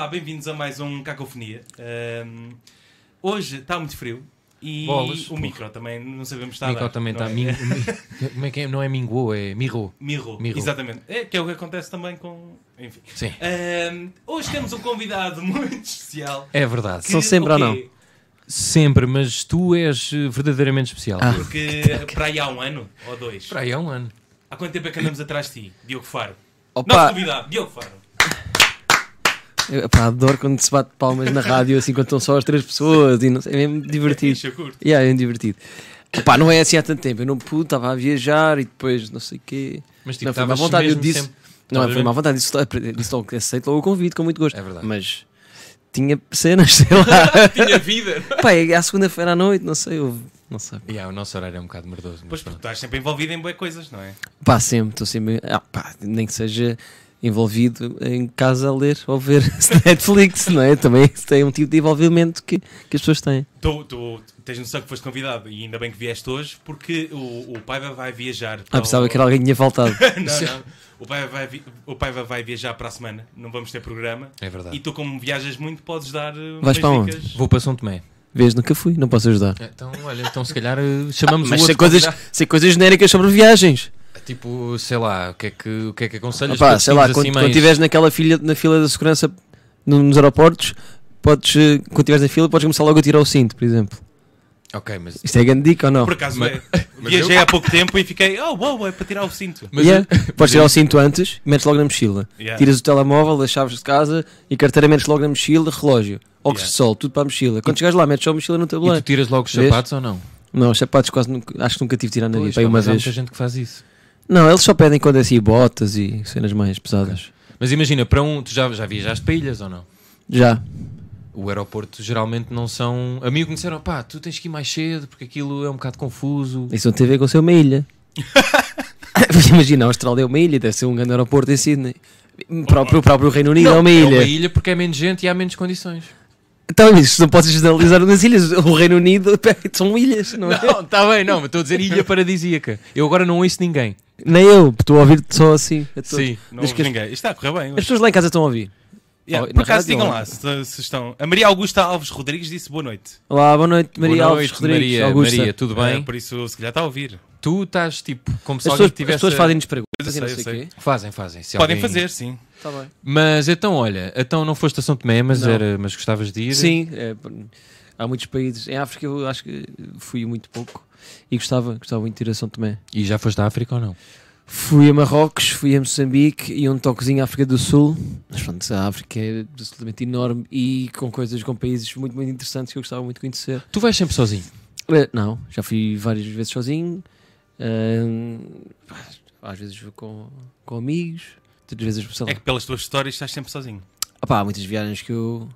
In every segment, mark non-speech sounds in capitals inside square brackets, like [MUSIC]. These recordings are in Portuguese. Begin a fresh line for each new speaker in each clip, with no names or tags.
Olá, bem-vindos a mais um Cacofonia. Ahm, hoje está muito frio e
Bolas,
o
porra.
micro também não sabemos se está
O Micro também está.
é? [LAUGHS]
Como é que é? Não é Minguo, é Mirro.
Mirro, exatamente. É, que é o que acontece também com. Enfim.
Sim.
Ahm, hoje temos um convidado [LAUGHS] muito especial.
É verdade.
que
São sempre ou não?
Sempre, mas tu és eh, verdadeiramente especial.
Ah.
Porque [LAUGHS] para aí há um ano ou dois.
Para aí há um ano.
Há quanto tempo é que andamos atrás de ti, Diogo Faro? Nosso
Opa,
convidado, Diogo Faro.
Eu, pá, adoro quando se bate palmas na rádio assim quando estão só as três pessoas e não sei, é mesmo divertido.
Curto.
Yeah, é mesmo divertido. Pá, não é assim há tanto tempo. Eu não pude, estava a viajar e depois não sei o quê.
Mas tipo,
Não, foi má vontade, eu disse-
sempre-
Não, foi má vontade. Disse, disse logo que aceito logo o convite com muito gosto.
É verdade.
Mas tinha cenas, [LAUGHS] sei lá. [LAUGHS]
Tinha vida.
pá, é à segunda-feira à noite, não sei, eu não sei.
Yeah, o nosso horário é um bocado merdoso. mas
Pois porque
pronto.
estás sempre envolvido em boas coisas, não é?
Pá, sempre, estou sempre. Ah, pá, nem que seja envolvido em casa a ler ou ver [LAUGHS] Netflix, não é? Também isso tem um tipo de envolvimento que, que as pessoas têm.
Tu, tu tens noção que foste convidado e ainda bem que vieste hoje porque o, o Paiva vai viajar. para
Ah, pensava
o-
que era alguém que tinha faltado. [LAUGHS]
não, não. O Paiva, vai, vi- o Paiva vai viajar para a semana, não vamos ter programa.
É verdade.
E tu, como viajas muito, podes dar uh,
Vais para onde?
dicas.
Vou para São Tomé.
Vês, nunca fui, não posso ajudar.
Então, olha, então se calhar eh, chamamos
Mas
o outro
coisas,
convidado.
sei coisas genéricas sobre viagens.
Tipo, sei lá, o que é que, o que, é que aconselhas? Para
sei lá,
assim
quando
mais-
estiveres naquela fila, na fila da segurança no- nos aeroportos, podes, eh, quando estiveres na fila, podes começar logo a tirar o cinto, por exemplo.
Ok, mas...
Isto é grande dica ou não?
Por acaso,
Mas-
é, [LAUGHS]
mas
viajei
eu-
há pouco tempo e fiquei, oh, uau, é para tirar o cinto.
mas
Yeah.
eu- [LAUGHS]
Podes tirar o cinto antes, metes logo na mochila.
Yeah.
Tiras o telemóvel, as chaves de casa e carteira metes logo na mochila, relógio, óculos
Yeah.
de sol, tudo para a mochila. Quando chegares lá, metes só a mochila no
E tu
tabuleiro.
tiras logo os
Vês?
sapatos ou não?
Não, os sapatos quase nunca, acho que nunca tive de tirar na vida,
Pois, pá,
uma
há muita gente que faz isso.
Não, eles só pedem quando é assim botas e cenas mais pesadas.
Mas imagina, para um, tu já, já viajaste para ilhas ou não?
Já.
O aeroporto geralmente não são. A mim me disseram, pá, tu tens que ir mais cedo porque aquilo é um bocado confuso.
Isso não tem a ver com ser uma ilha. [LAUGHS] Imagina, a Austrália é uma ilha, deve ser um grande aeroporto em Sydney. O próprio, o próprio Reino Unido
Não,
é uma
É
ilha.
uma ilha porque é menos gente e há menos condições.
Então, isso não podes generalizar nas ilhas. O Reino Unido [LAUGHS] são ilhas, não é?
Não, está bem, não, mas estou a dizer ilha paradisíaca. Eu agora não ouço ninguém.
Nem eu, estou a ouvir só assim. a todos.
Sim.
Não
Diz
houve
que as-
ninguém. Isto está a correr bem.
As
hoje.
pessoas lá em casa estão a ouvir.
Yeah,
Oh,
por
na
acaso,
rádio,
digam
ou-
lá se, se estão. A Maria Augusta Alves Rodrigues disse boa noite.
Olá, boa noite, Maria
Boa
Alves
noite,
Rodrigues.
Maria,
Augusta.
Maria, tudo bem?
É, por isso, se calhar está a ouvir.
Tu estás tipo como se
As
alguém
pessoas,
tivesse.
as pessoas fazem-nos perguntas
Eu
e não
sei,
sei
eu
quê.
Fazem, fazem. se
Podem
alguém-
fazer, sim.
Tá bem.
Mas então, olha, então não foste a São Tomé, mas,
Não.
era, mas gostavas de ir?
Sim, é, há muitos países. Em África eu acho que fui muito pouco e gostava, gostava muito de ir a São Tomé.
E já foste à África ou não?
Fui a Marrocos, fui a Moçambique e um toquezinho à África do Sul. Mas pronto, a África é absolutamente enorme e com coisas, com países muito, muito interessantes que eu gostava muito de conhecer.
Tu vais sempre sozinho.
Eh, Não, já fui várias vezes sozinho. Às vezes vou com, com amigos, outras vezes sei lá.
É que pelas tuas histórias estás sempre sozinho.
Ah pá, há muitas viagens que eu,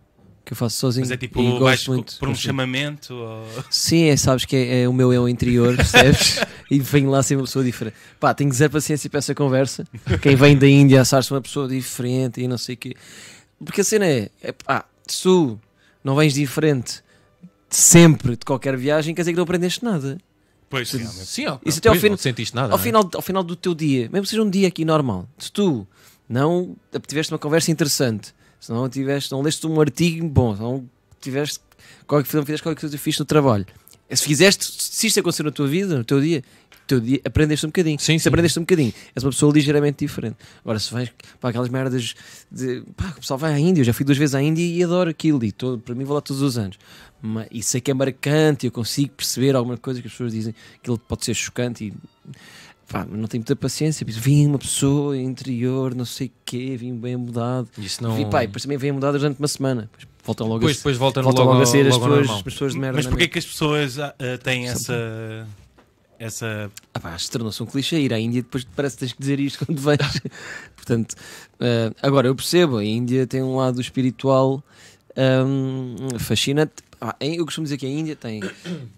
que eu faço sozinho.
Mas é tipo,
e gosto muito.
por um chamamento. Ou...
Sim, é, sabes que é, é o meu eu interior, [LAUGHS] percebes? e venho lá ser uma pessoa diferente. Pá, tenho zero paciência para essa conversa. Quem vem da Índia achar-se uma pessoa diferente e não sei o quê. Porque a cena é, é pá, se tu não vens diferente sempre de qualquer viagem, quer dizer que não aprendeste nada.
Pois, realmente.
Sim, ó,
até ao
sentiste nada.
Ao
é?
final, ao final do teu dia, mesmo que seja um dia aqui normal, se tu não tiveste uma conversa interessante, se não tiveste, não leste um artigo bom, se não tiveste qualquer, não fizeste qualquer coisa fixe no trabalho, se fizeste, se isto aconteceu na tua vida, no teu dia, teu dia aprendeste um bocadinho.
Sim,
se
sim.
aprendeste um bocadinho, és uma pessoa ligeiramente diferente. Agora, se vais para aquelas merdas de pá, o pessoal vai à Índia, eu já fui duas vezes à Índia e adoro aquilo, e todo, para mim vou lá todos os anos. Mas, e sei que é marcante, eu consigo perceber alguma coisa que as pessoas dizem que aquilo pode ser chocante e pá, não tenho muita paciência. Vim uma pessoa interior, não sei o quê, vim bem mudado.
Isso não...
E pá, depois também vem mudado durante uma semana. Voltam logo,
Depois,
a,
depois volta
voltam
logo,
logo a ser as pessoas, as pessoas de merda.
Mas porquê
mesma.
que as pessoas ah, têm essa. Essa.
Ah pá, acho que tornou-se um clichê ir à Índia depois parece que tens que dizer isto [LAUGHS] quando vens. [LAUGHS] Portanto, eh, agora eu percebo, a Índia tem um lado espiritual hum, fascinante. Ah, eu costumo dizer que a Índia tem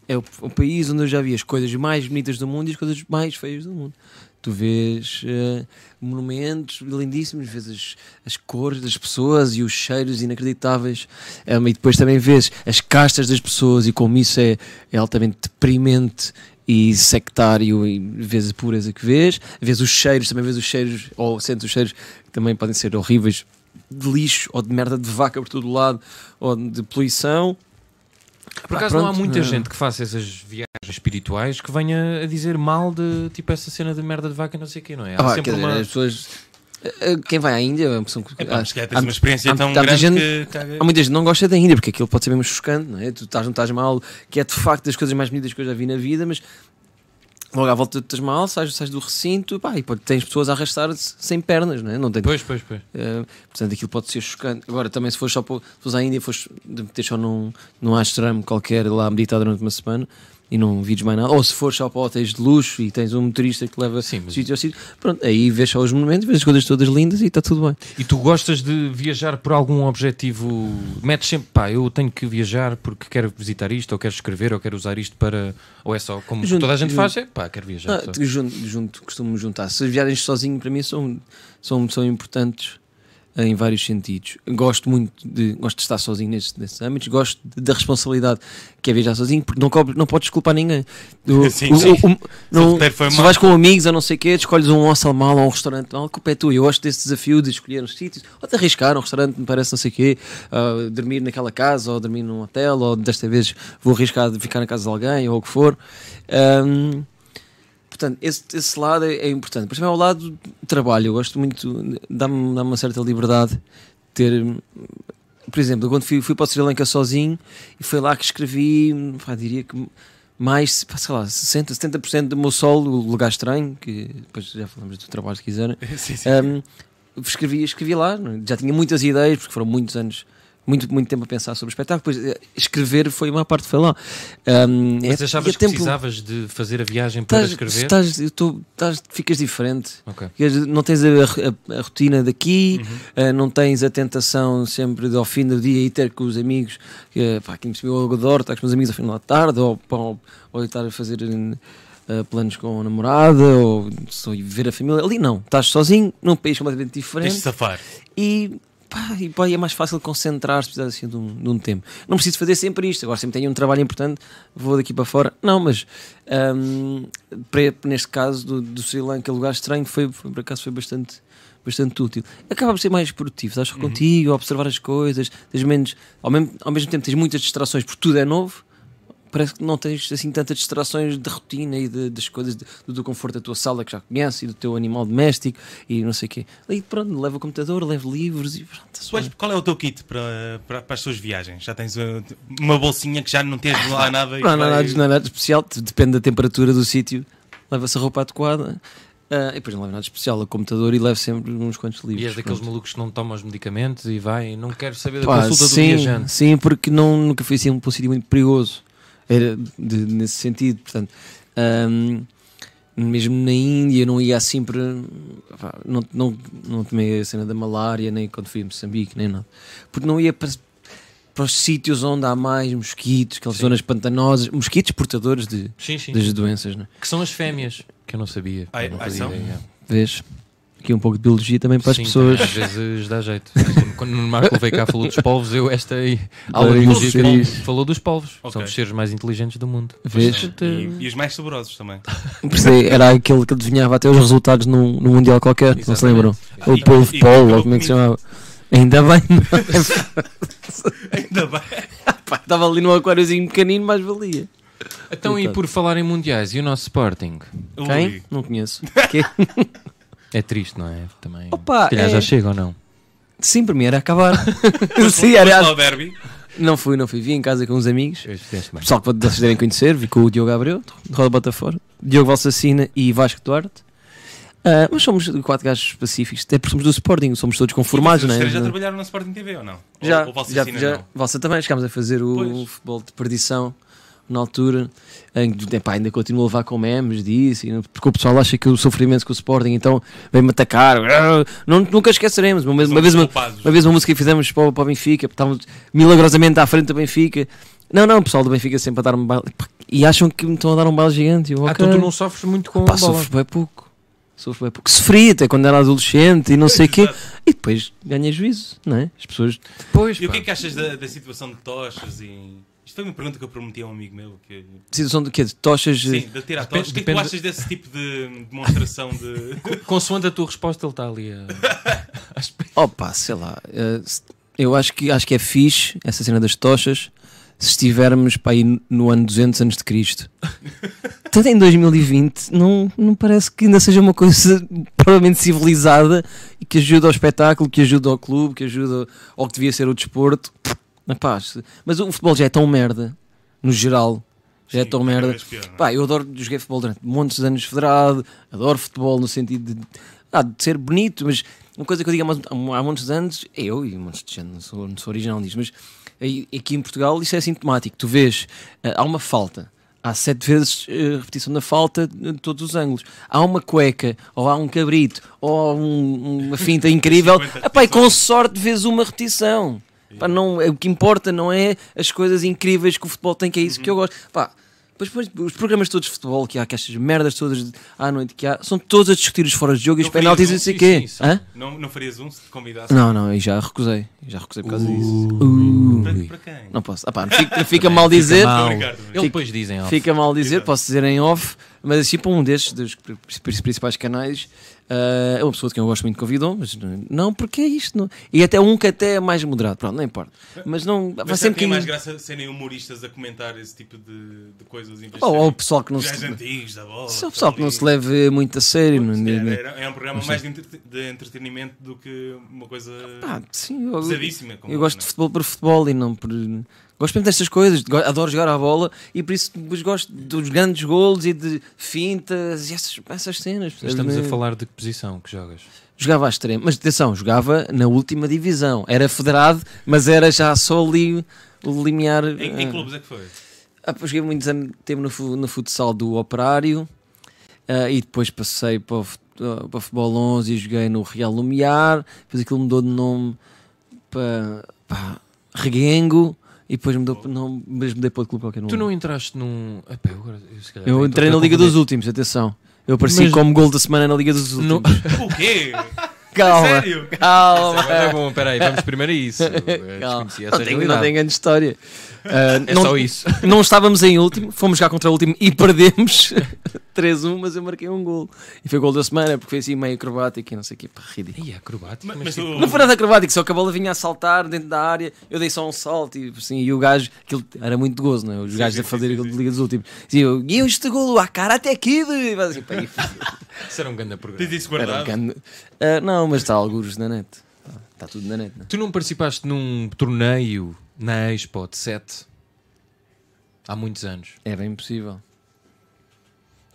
é o, o país onde eu já vi as coisas mais bonitas do mundo e as coisas mais feias do mundo. Tu vês eh, monumentos lindíssimos, vês as, as cores das pessoas e os cheiros inacreditáveis, Hum, e depois também vês as castas das pessoas e como isso é, é altamente deprimente e sectário e vês a pureza que vês, vês os cheiros, também vês os cheiros, ou sentes os cheiros que também podem ser horríveis de lixo ou de merda de vaca por todo lado ou de poluição.
Por acaso não há muita
é.
gente que faça essas viagens espirituais que venha a dizer mal de tipo essa cena de merda de vaca e não sei o quê, não é? Há
Ah,
sempre
dizer,
uma.
as pessoas. Eh, Quem vai à Índia é uma pessoa que.
Epá,
há- há-
uma experiência
há-
tão
há
grande
gente-
que.
Há muita gente que não gosta da Índia porque aquilo pode ser mesmo chocante, não é? Tu estás, não estás mal, que é de facto das coisas mais bonitas que eu já vi na vida, mas logo à volta tu estás mal, sais, sais do recinto pá, e pode, tens pessoas a arrastar-se sem pernas, não é? Não tem,
Pois, pois, pois.
eh, portanto, aquilo pode ser chocante. Agora, também se fores só para, se fores à Índia, fores de meter só num, num ashram qualquer lá a meditar durante uma semana e não vires mais nada, ou se fores só para hotéis de luxo e tens um motorista que leva
Sim, mas-
sítio ao sítio, pronto, aí vês só os monumentos, vês as coisas todas lindas e está tudo bem.
E tu gostas de viajar por algum objetivo? Metes sempre, pá, eu tenho que viajar porque quero visitar isto, ou quero escrever, ou quero usar isto para. Ou é só como
Junto-
toda a gente
junto-
faz, é pá, quero viajar.
Ah, junto, junto, costumo juntar. Se as viagens sozinho para mim são, são, são importantes em vários sentidos. Gosto muito de, gosto de estar sozinho nesses, nesses âmbitos, gosto de- da responsabilidade que é viajar sozinho, porque não, cobre, não podes culpar ninguém. O- [LAUGHS]
Sim,
o-
sim.
o- o- não- se vais com amigos ou não sei o quê, escolhes um hostel mal ou um restaurante mal, a culpa é tua. Eu gosto desse desafio de escolher os sítios, ou de arriscar um restaurante, me parece não sei o quê, ah, dormir naquela casa, ou dormir num hotel, ou desta vez vou arriscar de ficar na casa de alguém, ou o que for. Ahm, portanto, esse, esse lado é, é importante. Mas também ao lado do trabalho, eu gosto muito, dá-me dá uma certa liberdade ter. Por exemplo, quando fui, fui para o Sri Lanka sozinho e foi lá que escrevi, pá, diria que mais, sei lá, 60, 70% do meu solo, o lugar estranho, que depois já falamos do trabalho se quiserem. [LAUGHS]
Sim, sim.
Um, escrevi, escrevi lá, é? já tinha muitas ideias, porque foram muitos anos, muito, muito tempo a pensar sobre o espetáculo. Depois, eh, escrever foi uma parte, foi lá. Um,
Mas
é-
achavas
é
que
tempo-
precisavas de fazer a viagem para escrever?
estás- tô- estás- ficas diferente.
Ok.
Queres- Não tens a, a- a rotina daqui,
Uhum.
eh, não tens a tentação sempre de ao fim do dia ir ter com os amigos, que, pá, aqui me subiu o adoro, estar com os meus amigos ao final da tarde, ou, ou, ou estar a fazer eh, planos com a namorada, ou só ver a família. Ali não, estás sozinho, num país completamente
Tens de
diferente
safar.
e, pá, e pá, é mais fácil concentrar-se precisar assim de um, de um tempo. Não preciso fazer sempre isto, agora sempre tenho um trabalho importante, vou daqui para fora. Não, mas hum, para- neste caso do, do Sri Lanka, lugar estranho, foi, foi, por acaso foi bastante, bastante útil. Acaba por ser mais produtivo, estás só contigo, a observar as coisas, tens menos, ao, mesmo, ao mesmo tempo tens muitas distrações porque tudo é novo. Parece que não tens assim tantas distrações de rotina e de- das coisas de- do teu conforto da tua sala que já conheces e do teu animal doméstico e não sei o quê. Aí pronto, leva o computador, leva livros e pronto. bem.
qual é o teu kit para, para, para as tuas viagens? Já tens uh, uma bolsinha que já não tens lá nada e
Não há nada,
vai-
não há nada de especial, depende da temperatura do sítio, leva-se a roupa adequada. ah, e depois não leva nada de especial, o computador e leva sempre uns quantos livros.
E és daqueles
pronto.
malucos que não tomam os medicamentos e vai, não quero saber da
Pá,
consulta do
sim,
viajante.
sim, porque não, nunca fui assim um sítio muito perigoso. Era de- nesse sentido, portanto. ahm, mesmo na Índia não ia assim para. pá, Não, não, não tomei a cena da malária, nem quando fui a Moçambique, nem nada. Porque não ia para, para os sítios onde há mais mosquitos, aquelas
Sim.
zonas pantanosas, mosquitos portadores de,
Sim, sim.
das doenças, não é?
Que são as fêmeas, que eu não sabia.
Ai,
não
ai, são?
Vês? Aqui um pouco de biologia também para as
Sim,
pessoas.
Às vezes dá jeito. Quando o Marco veio cá falou dos polvos, eu esta aí, aula de biologia falou dos polvos.
Ok.
São os seres mais inteligentes do mundo.
Vês?
E, e os mais saborosos também. [LAUGHS]
Percebi, Era aquele que adivinhava até os resultados num, num Mundial qualquer, não se
Exatamente.
lembram?
Ah,
O
e-
polvo
e-
polo,
e-
ou como é que se chamava? Ainda bem, [LAUGHS]
Ainda bem. [LAUGHS]
pá, estava ali num aquáriozinho pequenino, mais valia.
Então, e por falar em mundiais, e o nosso Sporting?
Quem?
Ui.
Não conheço.
É triste, não é? Também.
Opa,
Se calhar
é-
já chega ou não?
Sim, para mim era acabar. [LAUGHS] Sim, aliás,
ao derby.
não fui, não fui. Vi em casa com uns amigos. Pessoal que vocês devem conhecer, vi com o Diogo Abreu, de Roda Bota Fora, Diogo Valsacina e Vasco Duarte. Ah, mas somos quatro gajos pacíficos, até porque somos do Sporting, somos todos conformados,
Os
não é?
três já trabalharam na Sporting TV ou não?
Já,
ou, ou
já, já
não?
Valsa também, chegámos a fazer o
Pois.
futebol de perdição na altura, em que epá, ainda continuo a levar com memes disso, e porque o pessoal acha que eu sofro imenso com o Sporting, então vem-me atacar, não, nunca esqueceremos, uma, vez- uma vez uma, uma vez uma música que fizemos para, o- para o Benfica, estávamos milagrosamente à frente do Benfica, não, não, o pessoal do Benfica sempre a dar um baile, e acham que me estão a dar um baile gigante, eu,
Ah,
ok.
então tu não sofres muito com
Pá,
a bola.
sofro bem pouco. Sofro bem pouco. Sofri até quando era adolescente e não sei o quê. E depois ganhei juízo, não é? As pessoas
Pois,
E o
pá.
que é que achas da, da situação de tochas e... Foi uma pergunta que eu prometi a um amigo meu. Que...
Situação de quê? De tochas?
Sim, de tirar
Depende-
tochas. O que é que tu achas desse tipo de demonstração de... [LAUGHS]
Consoante a tua resposta, ele está ali a. [LAUGHS]
Opa, sei lá. eh, eu acho que, acho que é fixe essa cena das tochas se estivermos para aí no ano 200 antes de Cristo. [LAUGHS] Tanto em 2020, não, não parece que ainda seja uma coisa provavelmente civilizada e que ajuda ao espetáculo, que ajuda ao clube, que ajuda ao que devia ser o desporto. Epá, mas o futebol já é tão merda, no geral. Já é
Sim,
tão
cada
merda.
pior, é?
Pá, eu adoro jogar futebol durante montes de anos federado, adoro futebol no sentido de, ah, de ser bonito, mas uma coisa que eu digo há, há de anos, é eu e montes de gente, não sou, não sou original disso, mas aqui em Portugal isso é sintomático. Tu vês, ah, há uma falta, há sete vezes ah, repetição da falta de todos os ângulos. Há uma cueca, ou há um cabrito, ou há um- uma finta [LAUGHS] incrível,
50
Epá, e com sorte vês uma repetição. Pá, não, é, o que importa não é as coisas incríveis que o futebol tem, que é isso que eu gosto. Pá, Pois, pois, os programas todos de futebol que há, que estas merdas todas de- à noite que há, são todos a discutir os fora de jogo e os penaltis e não sei o quê.
Não, não farias um se te convidasse?
Não, não, e já recusei. Já recusei por causa disso. Uh.
Para, para quem?
Não posso. Ah, pá, fica, fica mal dizer.
mal.
Estou a brincar, estou a brincar.
Ele depois dizem, ó.
Fica mal dizer,
Exato.
posso dizer em off, mas assim para um destes dos pri- pri- principais canais, ah, é uma pessoa de quem eu gosto muito convidou, mas não- porque é isto. Não. E até um que até é mais moderado, pronto, não importa. Mas não. Vai
Mas
sempre
tem
que.
mais graça serem humoristas a comentar esse tipo de, de coisas
Ou, ou o pessoal que não se.
antigos bola.
É o pessoal que não se leve muito a sério. não-
É,
não-
é, é um programa mais de, de entretenimento do que uma coisa
Pá, sim, eu,
pesadíssima.
eu gosto
não
de
é?
futebol por futebol e não por. Gosto mesmo destas coisas, adoro jogar à bola e por isso gosto dos grandes golos e de fintas e essas, essas cenas.
Estamos a falar de que posição que jogas?
Jogava à extrema, mas atenção, jogava na última divisão. Era federado, mas era já só ali o limiar.
Em, em
ah,
clubes é que foi?
ah, depois joguei muitos anos tempo no, no futsal do Operário ah, e depois passei para o, ah, para o Futebol 11 e joguei no Real Lumiar. Depois aquilo mudou de nome para, para Reguengo e depois mudou nome, mas mudei para outro clube qualquer.
Tu não entraste num. Epá, eu agora, eu,
Eu entrei na Liga dos. Últimos, atenção. Eu apareci
Mas-
como gol da semana na Liga dos
No-
Últimos. [LAUGHS]
O quê?
Calma,
Sério?
calma.
É bom, peraí, vamos primeiro a isso. [LAUGHS]
Calma. Não tenho, não tenho grande história. Ah,
É
não,
só isso.
não estávamos em último, fomos jogar contra o último e perdemos [LAUGHS] 3-1, mas eu marquei um gol. E foi o gol da semana, porque foi assim meio acrobático e não sei o que, pá, ridículo.
Ih, é acrobático.
Mas,
mas
mas
tipo,
tu-
Não foi nada acrobático, só que a bola vinha a saltar dentro da área, eu dei só um salto e assim, e o gajo, aquilo era muito gozo, não é? Os
Sim,
gajos
sim,
a fazer aquilo de Liga dos Últimos. Diziam, e eu este golo, a cara até aqui, de... e vai assim, pá, e [LAUGHS]
Isso era um grande programa.
Isso
era um bocado- Ah, não, mas está alguns na net. Está, está tudo na net, não é?
Tu não participaste num torneio na Expo de 7 há muitos anos?
É bem possível.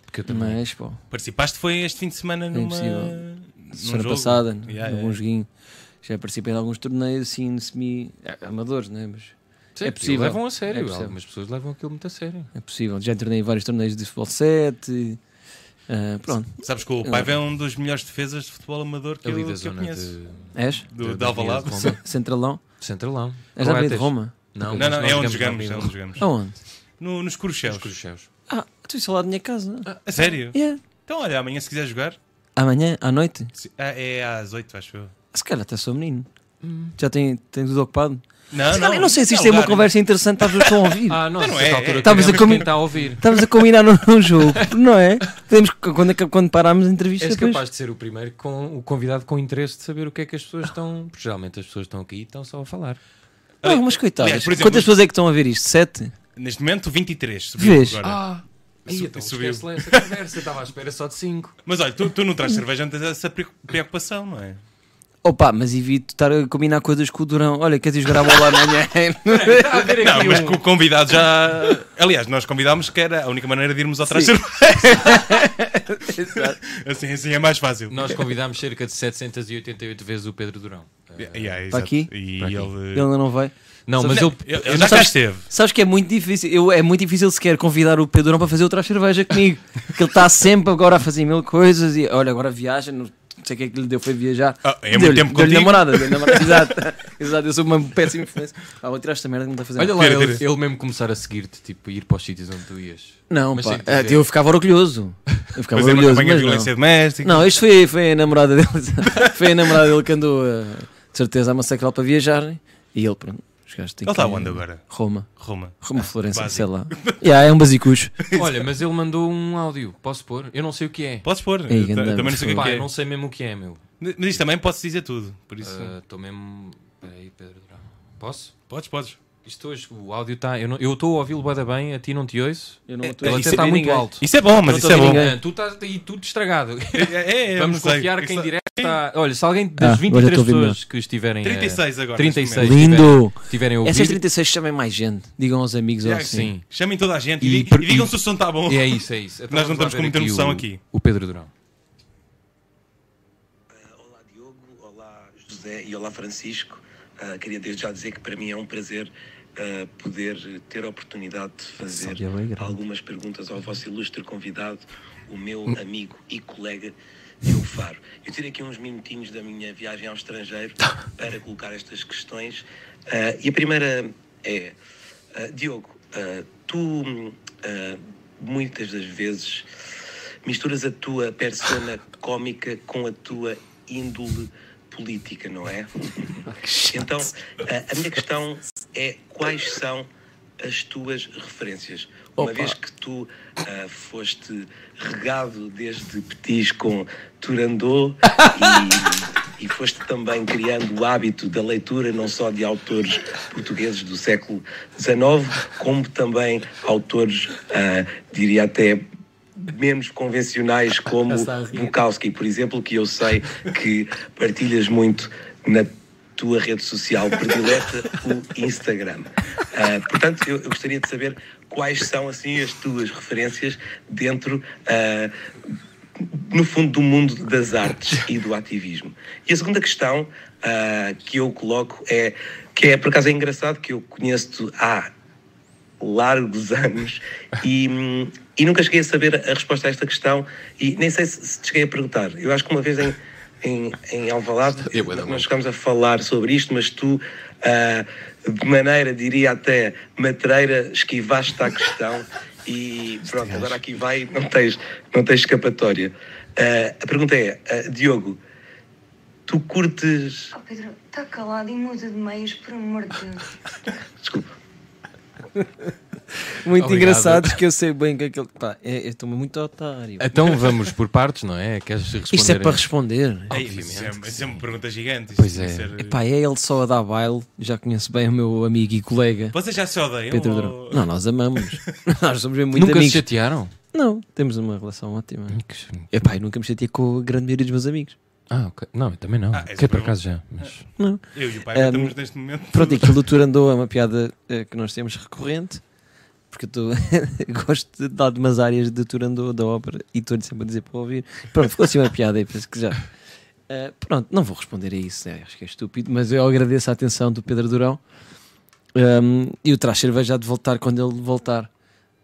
Porque eu também.
Mas, pô,
Participaste foi este fim de semana numa...
impossível.
num
semana
jogo?
passada,
Yeah,
num
yeah.
joguinho. Já participei de alguns torneios assim, semi-amadores, não é? Mas
Sim,
é possível.
Levam a sério.
É possível.
Algumas pessoas levam aquilo muito a sério.
é possível. Já tornei em vários torneios de futebol 7. Ah, pronto,
Sabes que o Paiva é um dos melhores defesas de futebol amador que,
Ali
eu,
da
que eu
zona
conheço.
de,
és?
Do,
de-
de [LAUGHS] Alvalade.
Centralão?
Centralão.
És da de Roma?
Não,
Não, não, é onde
jogamos
jogamos. É
lá
onde jogamos.
Aonde?
No, nos Corucheus.
nos Cruzeus.
Ah, estou a falar da minha casa.
A sério?
Yeah.
Então, olha, amanhã se quiser jogar,
Amanhã, à noite?
se- ah, é às 8, acho eu.
Se calhar até sou menino. Já tem, tem tudo ocupado?
Não,
calhar, eu não sei se isto é uma
lugar.
conversa interessante para as pessoas que estão a ouvir. [LAUGHS]
Ah, não,
Não é,
altura
é.
Estavas a
queremos
comi-
a ouvir.
Estamos a combinar num, num jogo, não é? Podemos, quando, quando pararmos a entrevista,
És
depois...
capaz de ser o primeiro com o convidado com interesse de saber o que é que as pessoas estão. Porque geralmente as pessoas estão aqui e estão só a falar.
Não, mas coitadas.
Aliás, por exemplo,
Quantas pessoas é que estão a ver isto? Sete?
Neste momento, 23. Subiu
Vês?
agora.
Ah! Aí, então,
subiu.
essa conversa. Estava à espera só de 5.
Mas olha, tu, tu não traz cerveja, não tens essa pre- preocupação, não é?
Opa, mas evito estar a combinar coisas com o Durão. Olha, queres ir jogar a bola amanhã? [LAUGHS]
Não, mas com o convidado já. Aliás, nós convidámos que era a única maneira de irmos ao trás
Sim.
cerveja. [LAUGHS] assim, assim é mais fácil.
Nós convidámos cerca de 788 vezes o Pedro Durão.
Yeah, yeah, exato.
aqui?
E
Para aqui.
ele.
Ele ainda não vai.
Não,
Sabes-
mas eu
ele
não
já cá
sabes-
esteve.
Sabes que é muito difícil. Eu, é muito difícil sequer convidar o Pedro Durão para fazer outra cerveja comigo. [LAUGHS] Porque ele está sempre agora a fazer mil coisas e olha, agora viaja. Não sei o que é que lhe deu, foi viajar.
Ah, é muito tempo
deu-lhe
contigo.
namorada, deu-lhe namorada. [LAUGHS] Exato, exato. Eu sou uma péssima influência. Ah, vou tirar esta merda que não está a fazer
Olha lá,
Tira,
ele,
tira.
ele mesmo começar a seguir-te, tipo, ir para os sítios onde tu ias.
Não,
Mas
pá.
sim, dizer-
eu ficava orgulhoso. Eu ficava
Fazer
orgulhoso.
campanha
Mas
de
não.
violência doméstica.
Não, isto foi, foi a namorada dele. [LAUGHS] foi a namorada dele que andou, eh, de certeza, a massacrar para viajar. E ele, pronto, os gajos têm
Ele
que-
está onde agora?
Roma.
Roma.
Roma Florença,
básico.
sei lá. yeah, é um basicucho. [LAUGHS]
Olha, mas ele mandou um áudio. Posso pôr? Eu não sei o que é.
Podes pôr.
Ei,
Eu ta-
ganda
também não sei o que
Pá,
é.
eu
que é.
não sei mesmo o que é, meu.
Mas isto também posso dizer tudo, por isso.
Estou mesmo. Peraí, Pedro Durão. Posso?
Podes, podes.
Isto hoje, o áudio está. Eu estou a ouvi-lo bem, a ti não te ouço.
Eu não
É,
Ele até
isso
está
perceber
muito
ninguém.
alto.
Isso é bom, mas isso é bom.
ninguém.
Ah, tu estás aí tudo estragado. [LAUGHS]
É, é,
Vamos
sei.
confiar que em direto está. Olha, se alguém das
Ah, agora
23
estou a ouvir
pessoas que estiverem. a-
36 agora.
36
neste momento.
Lindo!
Tiverem.
Essas 36 chamem mais gente. Digam aos amigos ou assim.
Sim.
Chamem toda a gente
E
e, digam se o som está bom.
É isso, é isso. [LAUGHS]
Nós não estamos com muita noção aqui.
O Pedro Durão.
Olá Diogo, olá José e olá Francisco. Ah, queria desde já dizer que para mim é um prazer ah, poder ter a oportunidade de fazer algumas perguntas ao vosso ilustre convidado, o meu amigo e colega Diogo Faro. Eu tirei aqui uns minutinhos da minha viagem ao estrangeiro [LAUGHS] para colocar estas questões. Ah, e a primeira é, Diogo, tu muitas das vezes misturas a tua persona [LAUGHS] cómica com a tua índole política, não é? [LAUGHS] Então, a, a minha questão é quais são as tuas referências? Uma
Opa.
vez que tu ah, foste regado desde petis com Turandot e, e foste também criando o hábito da leitura não só de autores portugueses do século XIX, como também autores, ah, diria até menos convencionais [LAUGHS] como. Bukowski, por exemplo, que eu sei que partilhas muito na tua rede social predileta, o Instagram. Ah, portanto, eu, eu gostaria de saber quais são assim as tuas referências dentro, ah, no fundo, do mundo das artes e do ativismo. E a segunda questão ah, que eu coloco é que é por acaso é engraçado que eu conheço-te há largos [LAUGHS] anos e, e nunca cheguei a saber a resposta a esta questão e nem sei se, se te cheguei a perguntar. Eu acho que uma vez em, em, em Alvalade nós chegámos a falar sobre isto, mas tu, ah, de maneira, diria até matreira, esquivaste a questão e pronto, agora aqui vai, não tens, não tens escapatória. Ah, a pergunta é, ah, Diogo, tu curtes...
Oh Pedro, está calado e muda de meios, por amor de Deus. [LAUGHS]
Desculpa. [LAUGHS]
Muito
Obrigado.
engraçados que eu sei bem que aquele. Pá, é, eu estou-me muito otário.
Então vamos por partes, não é? Queres responder?
Isto é para responder.
Obviamente
isso, é, isso é uma pergunta gigante.
Pois é.
ser-
Epá, é ele só a dar baile. Já conheço bem o meu amigo e colega
Vocês já se odeiam?
Pedro
ou-.
Não, nós amamos. [LAUGHS] nós somos muito
Nunca
amigos.
se chatearam?
Não, temos uma relação ótima. Epá, eu nunca me chateei com a grande maioria dos meus amigos.
Ah, ok. Não, eu também não.
Ah,
que é por
um-
acaso já. Mas...
Não.
Eu e o pai
Um,
estamos neste momento.
Pronto, e aquilo [LAUGHS] do Turandot é uma piada eh, que nós temos recorrente. Porque eu tô- [LAUGHS] gosto de dar de umas áreas de Turandot da ópera e estou-lhe sempre a dizer para ouvir. Pronto, ficou assim uma piada e penso que já. Eh, pronto, não vou responder a isso, né? acho que é estúpido, mas eu agradeço a atenção do Pedro Durão Um, e o Traz Cerveja há de voltar quando ele voltar.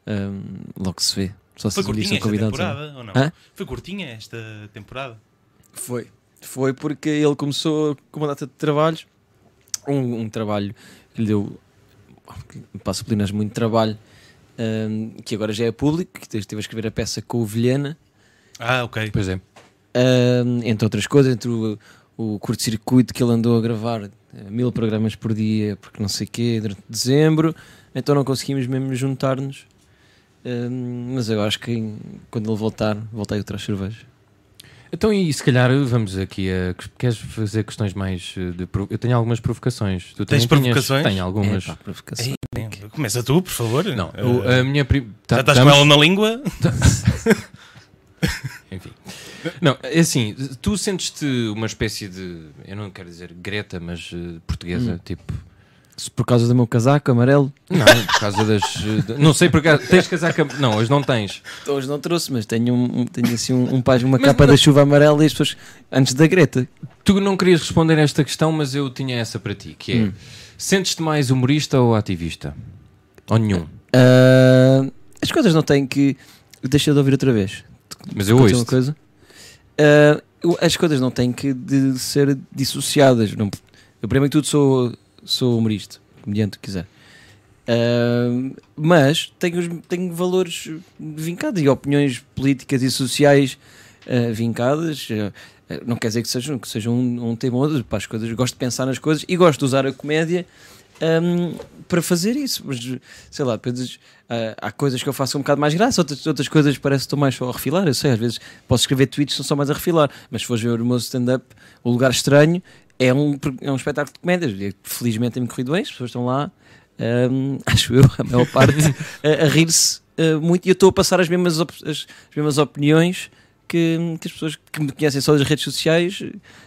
Um, logo se vê. Só se
Foi curtinha esta
não.
temporada ou não?
Hã?
Foi curtinha esta temporada?
Foi. Foi porque ele começou com uma data de trabalhos, um, um trabalho que lhe deu, para disciplinas, muito trabalho, hum, que agora já é público, que esteve a escrever a peça com o Vilhena,
Ah, ok.
Pois é.
hum, entre outras coisas, entre o, o curto-circuito que ele andou a gravar eh, mil programas por dia, porque não sei o quê, durante dezembro, então não conseguimos mesmo juntar-nos. Hum, mas eu acho que quando ele voltar, voltei outras cervejas.
Então, e se calhar vamos aqui a. Queres fazer questões mais. eh, De, eu tenho algumas provocações. Tu
Tens
tinhas-
provocações?
Tenho algumas.
É, pá, provocação.
Bem, Começa tu, por favor.
Não,
Eh,
o- a minha. pri- tá-
já estás com
estamos-
ela na língua? [LAUGHS]
Enfim. Não, é assim, tu sentes-te uma espécie de. Eu não quero dizer Greta, mas eh, portuguesa,
Hum.
tipo.
Por causa do meu casaco amarelo,
Não, por causa das. não sei por acaso. Tens casaca. Não, hoje não tens.
Hoje não trouxe, mas tenho, um, tenho assim um, um pá- uma
Mas
capa
não-
da chuva amarela e as pessoas. Antes da Greta.
Tu não querias responder a esta questão, mas eu tinha essa para ti, que é.
Hum.
Sentes-te mais humorista ou ativista? Ou nenhum?
Ah, as coisas não têm que. Deixa de ouvir outra vez.
Mas eu ouço.
uma coisa. Eu- as coisas não têm que de ser dissociadas. Não, eu, primeiro que tudo, sou, sou humorista, comediante, o que quiser. Ah, mas tenho, tenho valores vincados e opiniões políticas e sociais ah, vincadas. Ah, não quer dizer que seja, que seja um, um tema ou para as coisas. Gosto de pensar nas coisas e gosto de usar a comédia hum, para fazer isso. Mas, sei lá, depois, há coisas que eu faço um bocado mais graça, outras, outras coisas parece que estou mais só a refilar. Eu sei, às vezes posso escrever tweets que são só mais a refilar, mas se fores ver o meu stand-up, o lugar estranho, é um, é um espetáculo de comédias. Felizmente tem-me corrido bem, as pessoas estão lá, hum, [LAUGHS] acho eu, a maior parte, [LAUGHS] a, a rir-se ah, muito e eu estou a passar as mesmas, as, as mesmas opiniões. Que, que as pessoas que me conhecem só das redes sociais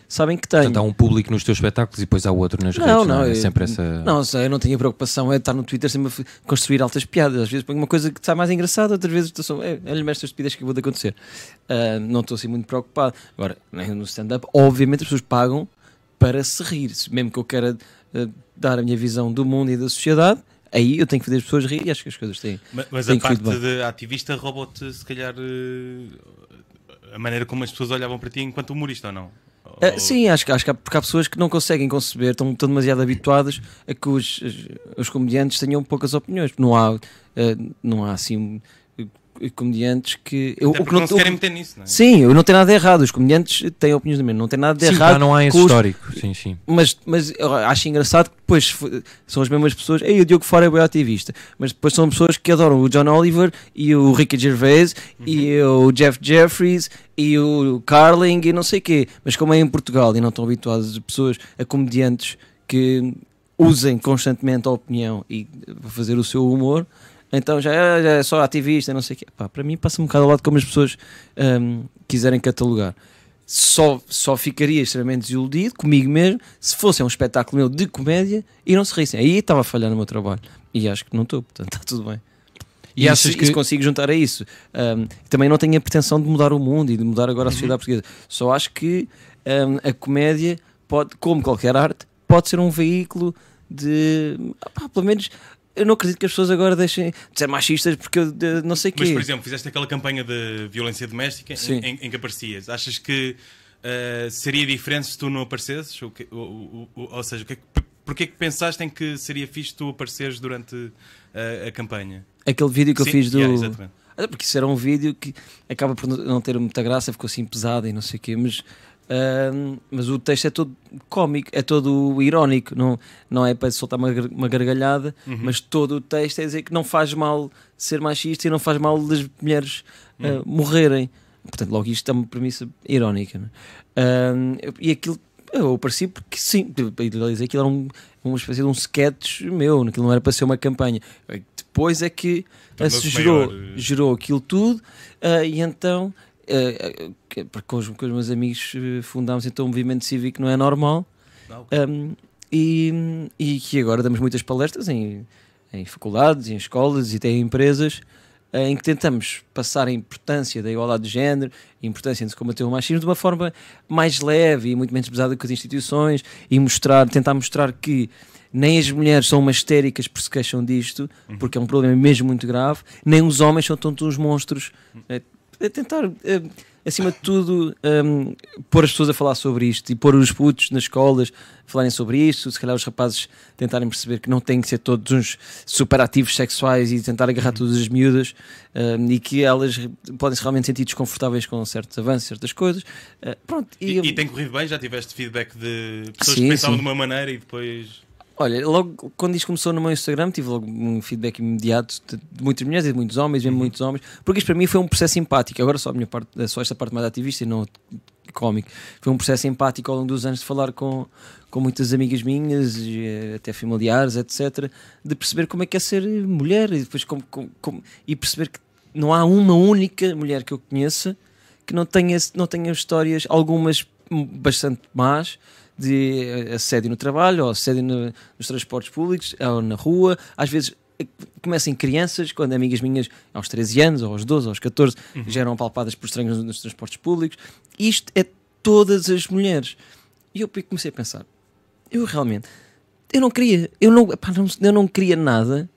sabem que tenho.
Portanto, há um público nos teus espetáculos e depois há outro nas
Não,
redes.
não,
é
eu-
sempre essa.
Não, eu não tenho a preocupação é estar no Twitter sempre a construir altas piadas. Às vezes ponho uma coisa que está mais engraçada, outras vezes estou só, é, olha-me estas estupidez que acabou de acontecer. Ah, não estou assim muito preocupado. Agora, né, no stand-up, obviamente as pessoas pagam para se rir. Mesmo que eu queira ah, dar a minha visão do mundo e da sociedade, aí eu tenho que fazer as pessoas rir e acho que as coisas têm.
Ma- Mas
Tem
a parte de ativista roubou-te, se calhar, eh, a maneira como as pessoas olhavam para ti enquanto humorista ou não? Ou-
sim, acho que, acho que há, porque há pessoas que não conseguem conceber, estão, estão demasiado habituadas a que os, os, comediantes tenham poucas opiniões. Não há, não há assim eh, comediantes que. Eu,
Até
o que
porque não se
o-
querem meter nisso, não é?
Sim, eu não tenho nada de errado. Os comediantes têm opiniões também. Não tem nada de
Sim,
errado.
não há esse
os-
histórico. Sim, sim.
mas, mas eu acho engraçado que depois são as mesmas pessoas. Ei, o Diogo Fora é bem ativista. Mas depois são pessoas que adoram o John Oliver e o Ricky Gervais e o Jeff Jeffries e o Carling e não sei o quê. Mas como é em Portugal e não estão habituadas a pessoas, a comediantes que usem constantemente a opinião e para fazer o seu humor. Então já é, já é só ativista, não sei o quê. Pá, para mim passa um bocado ao lado como as pessoas hum, quiserem catalogar só, só ficaria extremamente desiludido comigo mesmo se fosse um espetáculo meu de comédia e não se rissem. Aí estava a falhar no meu trabalho. E acho que não estou, portanto [LAUGHS] está tudo bem.
E
E,
achas que-
se consigo juntar a isso. Um, também não tenho a pretensão de mudar o mundo e de mudar agora a sociedade portuguesa. Só acho que um, a comédia pode, como qualquer arte, pode ser um veículo de. pá, pelo menos. Eu não acredito que as pessoas agora deixem de ser machistas porque eu de- não sei o quê.
Mas, por exemplo, fizeste aquela campanha de violência doméstica em, em- em que aparecias. Achas que eh, seria diferente se tu não aparecesses? Ou, que- ou- ou- ou- seja, que é porquê que pensaste em que seria fixe tu apareceres durante eh, a campanha?
Aquele vídeo que
Sim,
eu fiz do.
yeah, exatamente.
Ah, Porque isso era um vídeo que acaba por não ter muita graça, ficou assim pesado e não sei o quê, mas, ahm, mas o texto é todo cómico, é todo irónico, não, não é para soltar uma, uma gargalhada, mas todo o texto é dizer que não faz mal ser machista e não faz mal das mulheres ah, morrerem. Portanto, logo isto é uma premissa irónica. é? Ahm, e aquilo eu apareci porque sim, aquilo era um, uma espécie de um sketch meu, aquilo não era para ser uma campanha. Depois é que se gerou,
maior, eh.
gerou aquilo tudo ah, e então porque com os, com os meus amigos eh, fundámos então um movimento cívico não é normal
Ah, ok.
um, e, e que agora damos muitas palestras em, em faculdades, em escolas e até em empresas eh, em que tentamos passar a importância da igualdade de género, a importância de se combater o machismo de uma forma mais leve e muito menos pesada que as instituições e mostrar, tentar mostrar que nem as mulheres são umas histéricas porque se queixam disto, porque é um problema mesmo muito grave, nem os homens são tanto uns monstros. Eh, é tentar, eh, acima de tudo, um, pôr as pessoas a falar sobre isto e pôr os putos nas escolas a falarem sobre isto, se calhar os rapazes tentarem perceber que não têm que ser todos uns superativos sexuais e tentar agarrar todas as miúdas um, e que elas podem se realmente sentir desconfortáveis com certos avanços, certas coisas. Uh, pronto,
E, e tem corrido bem? Já tiveste feedback de pessoas
Sim,
que pensavam
sim.
de uma maneira e depois.
Olha, logo quando isto começou no meu Instagram, tive logo um feedback imediato de, muitas mulheres e de muitos homens,
Uhum.
mesmo muitos homens, porque isto para mim foi um processo simpático. Agora só a minha parte, só esta parte mais ativista e não cómico. Foi um processo empático ao longo dos anos de falar com, com muitas amigas minhas, eh, até familiares, etc., de perceber como é que é ser mulher e depois como, como- como- e perceber que não há uma única mulher que eu conheça que não tenha, não tenha histórias, algumas bastante más, de eh, assédio no trabalho, ou assédio no- nos transportes públicos, ou na rua. Às vezes eh, começam crianças, quando amigas minhas aos 13 anos, ou aos 12, ou aos 14, já eram apalpadas por estranhos nos, nos transportes públicos. Isto é todas as mulheres. E eu comecei a pensar, eu realmente, eu não queria, eu não, epá, não, eu não queria nada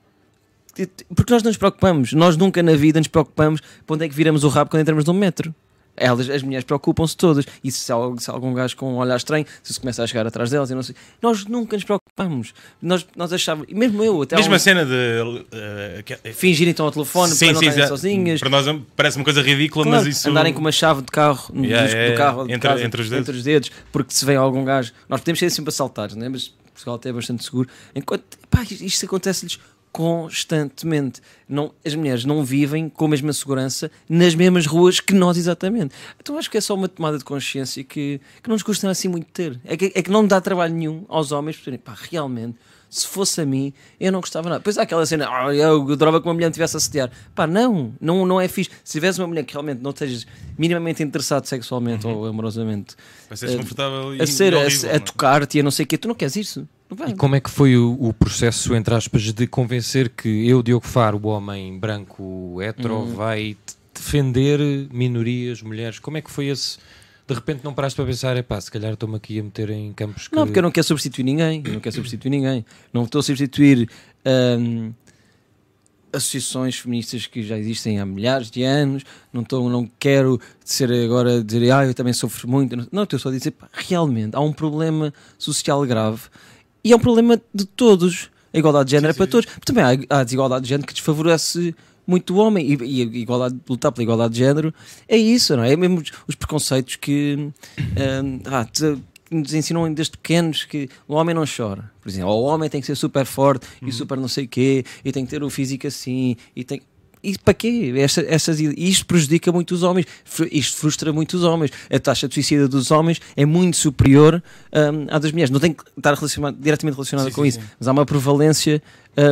porque nós não nos preocupamos, nós nunca na vida nos preocupamos para onde é que viramos o rabo quando entramos num metro. Elas, as mulheres preocupam-se todas. E se se algum gajo com um olhar estranho, se se começa a chegar atrás delas, eu não sei. Nós nunca nos preocupamos. Nós, nós achávamos, e mesmo eu, até
Mesmo
um-
a cena de. eh, que-
fingir então ao telefone
Sim,
para não estarem sozinhas.
Para nós parece uma coisa ridícula,
Claro,
mas isso.
Andarem com uma chave de carro no
Yeah,
disco
yeah,
do carro
entre-
casa,
entre os dedos.
dedos, porque se vem algum gajo, nós podemos ser sempre assaltados, né? mas Portugal até é bastante seguro. Enquanto pá, isto acontece-lhes constantemente. Não, as mulheres não vivem com a mesma segurança nas mesmas ruas que nós, exatamente. Então acho que é só uma tomada de consciência que, que não nos custa assim muito ter. É que, é que não dá trabalho nenhum aos homens por pá, realmente. Se fosse a mim, eu não gostava nada. Depois há aquela cena, ah, eu adorava que uma mulher me tivesse a assediar. Pá, não, não, não é fixe. Se tivesse uma mulher que realmente não estejas minimamente interessado sexualmente ou amorosamente
Vai ser desconfortável e,
a ser, a, a
é?
tocar-te e a não sei o quê, tu não queres isso.
E como é que foi o, o processo, entre aspas, de convencer que eu, Diogo Faro, o homem branco hetero,
Hum.
vai defender minorias, mulheres? Como é que foi esse? De repente não paraste para pensar, é pá, se calhar estou-me aqui a meter em campos que.
Não, porque eu não quero substituir ninguém. Eu não quero substituir ninguém. Não estou a substituir hum, associações feministas que já existem há milhares de anos. Não, estou, não quero ser agora dizer, ah, eu também sofro muito. Não, estou só a dizer, pá, realmente há um problema social grave e é um problema de todos. A igualdade de género é para todos. Porque também há, há desigualdade de género que desfavorece muito o homem e, e igualdade, lutar pela igualdade de género é isso, não é? É mesmo os, os preconceitos que hum, [COUGHS] ah, te- nos ensinam desde pequenos que o homem não chora, por exemplo, o homem tem que ser super forte e super não sei quê, e tem que ter o físico assim, e tem. E para quê? Esta, estas, isto prejudica muito os homens, isto frustra muito os homens. A taxa de suicídio dos homens é muito superior hum, à das mulheres. Não tem que estar relacionado- diretamente relacionada com
sim,
isso,
sim.
mas há uma prevalência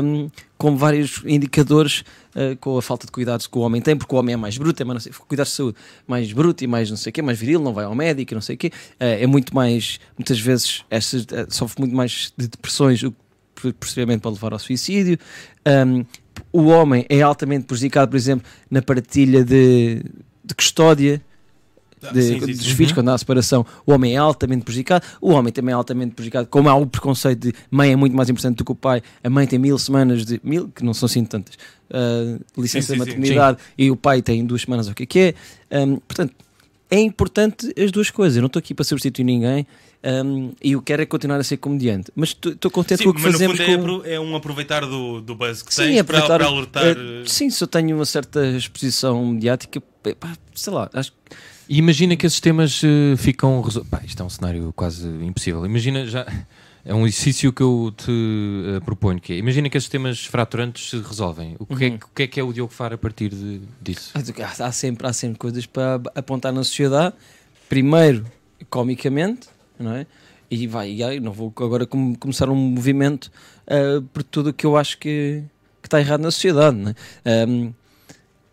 hum, com vários indicadores uh, com a falta de cuidados que o homem tem, porque o homem é mais bruto, é mais, sei, cuidados de saúde, mais bruto e mais não sei o quê, mais viril, não vai ao médico, e não sei o quê. Uh, é muito mais, muitas vezes, estas, uh, sofre muito mais de depressões, o que posteriormente pode levar ao suicídio. Um, o homem é altamente prejudicado, por exemplo, na partilha de, de custódia
Ah,
de-
sim, sim,
dos
sim.
filhos, quando há separação, o homem é altamente prejudicado, o homem também é altamente prejudicado, como há o preconceito de mãe é muito mais importante do que o pai, a mãe tem mil semanas de mil, que não são assim tantas, uh, licença de maternidade e o pai tem duas semanas, o que é que é? Um, portanto, é importante as duas coisas. Eu não estou aqui para substituir ninguém um, e eu quero é continuar a ser comediante, mas estou contente
Sim,
com o que
mas no
fazemos.
fundo é,
com-
é um aproveitar do, do buzz que
Sim,
tens para,
aproveitar-
para alertar.
eh, sim, se eu tenho uma certa exposição mediática, pá, sei lá, acho que
E imagina que esses temas eh, ficam. resol- Pá, isto é um cenário quase impossível. Imagina já. É um exercício que eu te eh, proponho que é, imagina que esses temas fraturantes se resolvem. O que, é,
Uhum.
que- o que é que é o Diogo Faro a partir de- disso?
Há, há sempre, há sempre coisas para apontar na sociedade. Primeiro, comicamente, não é? E vai, e aí, não vou agora com- começar um movimento ah, por tudo o que eu acho que, que está errado na sociedade, não é? Ahm,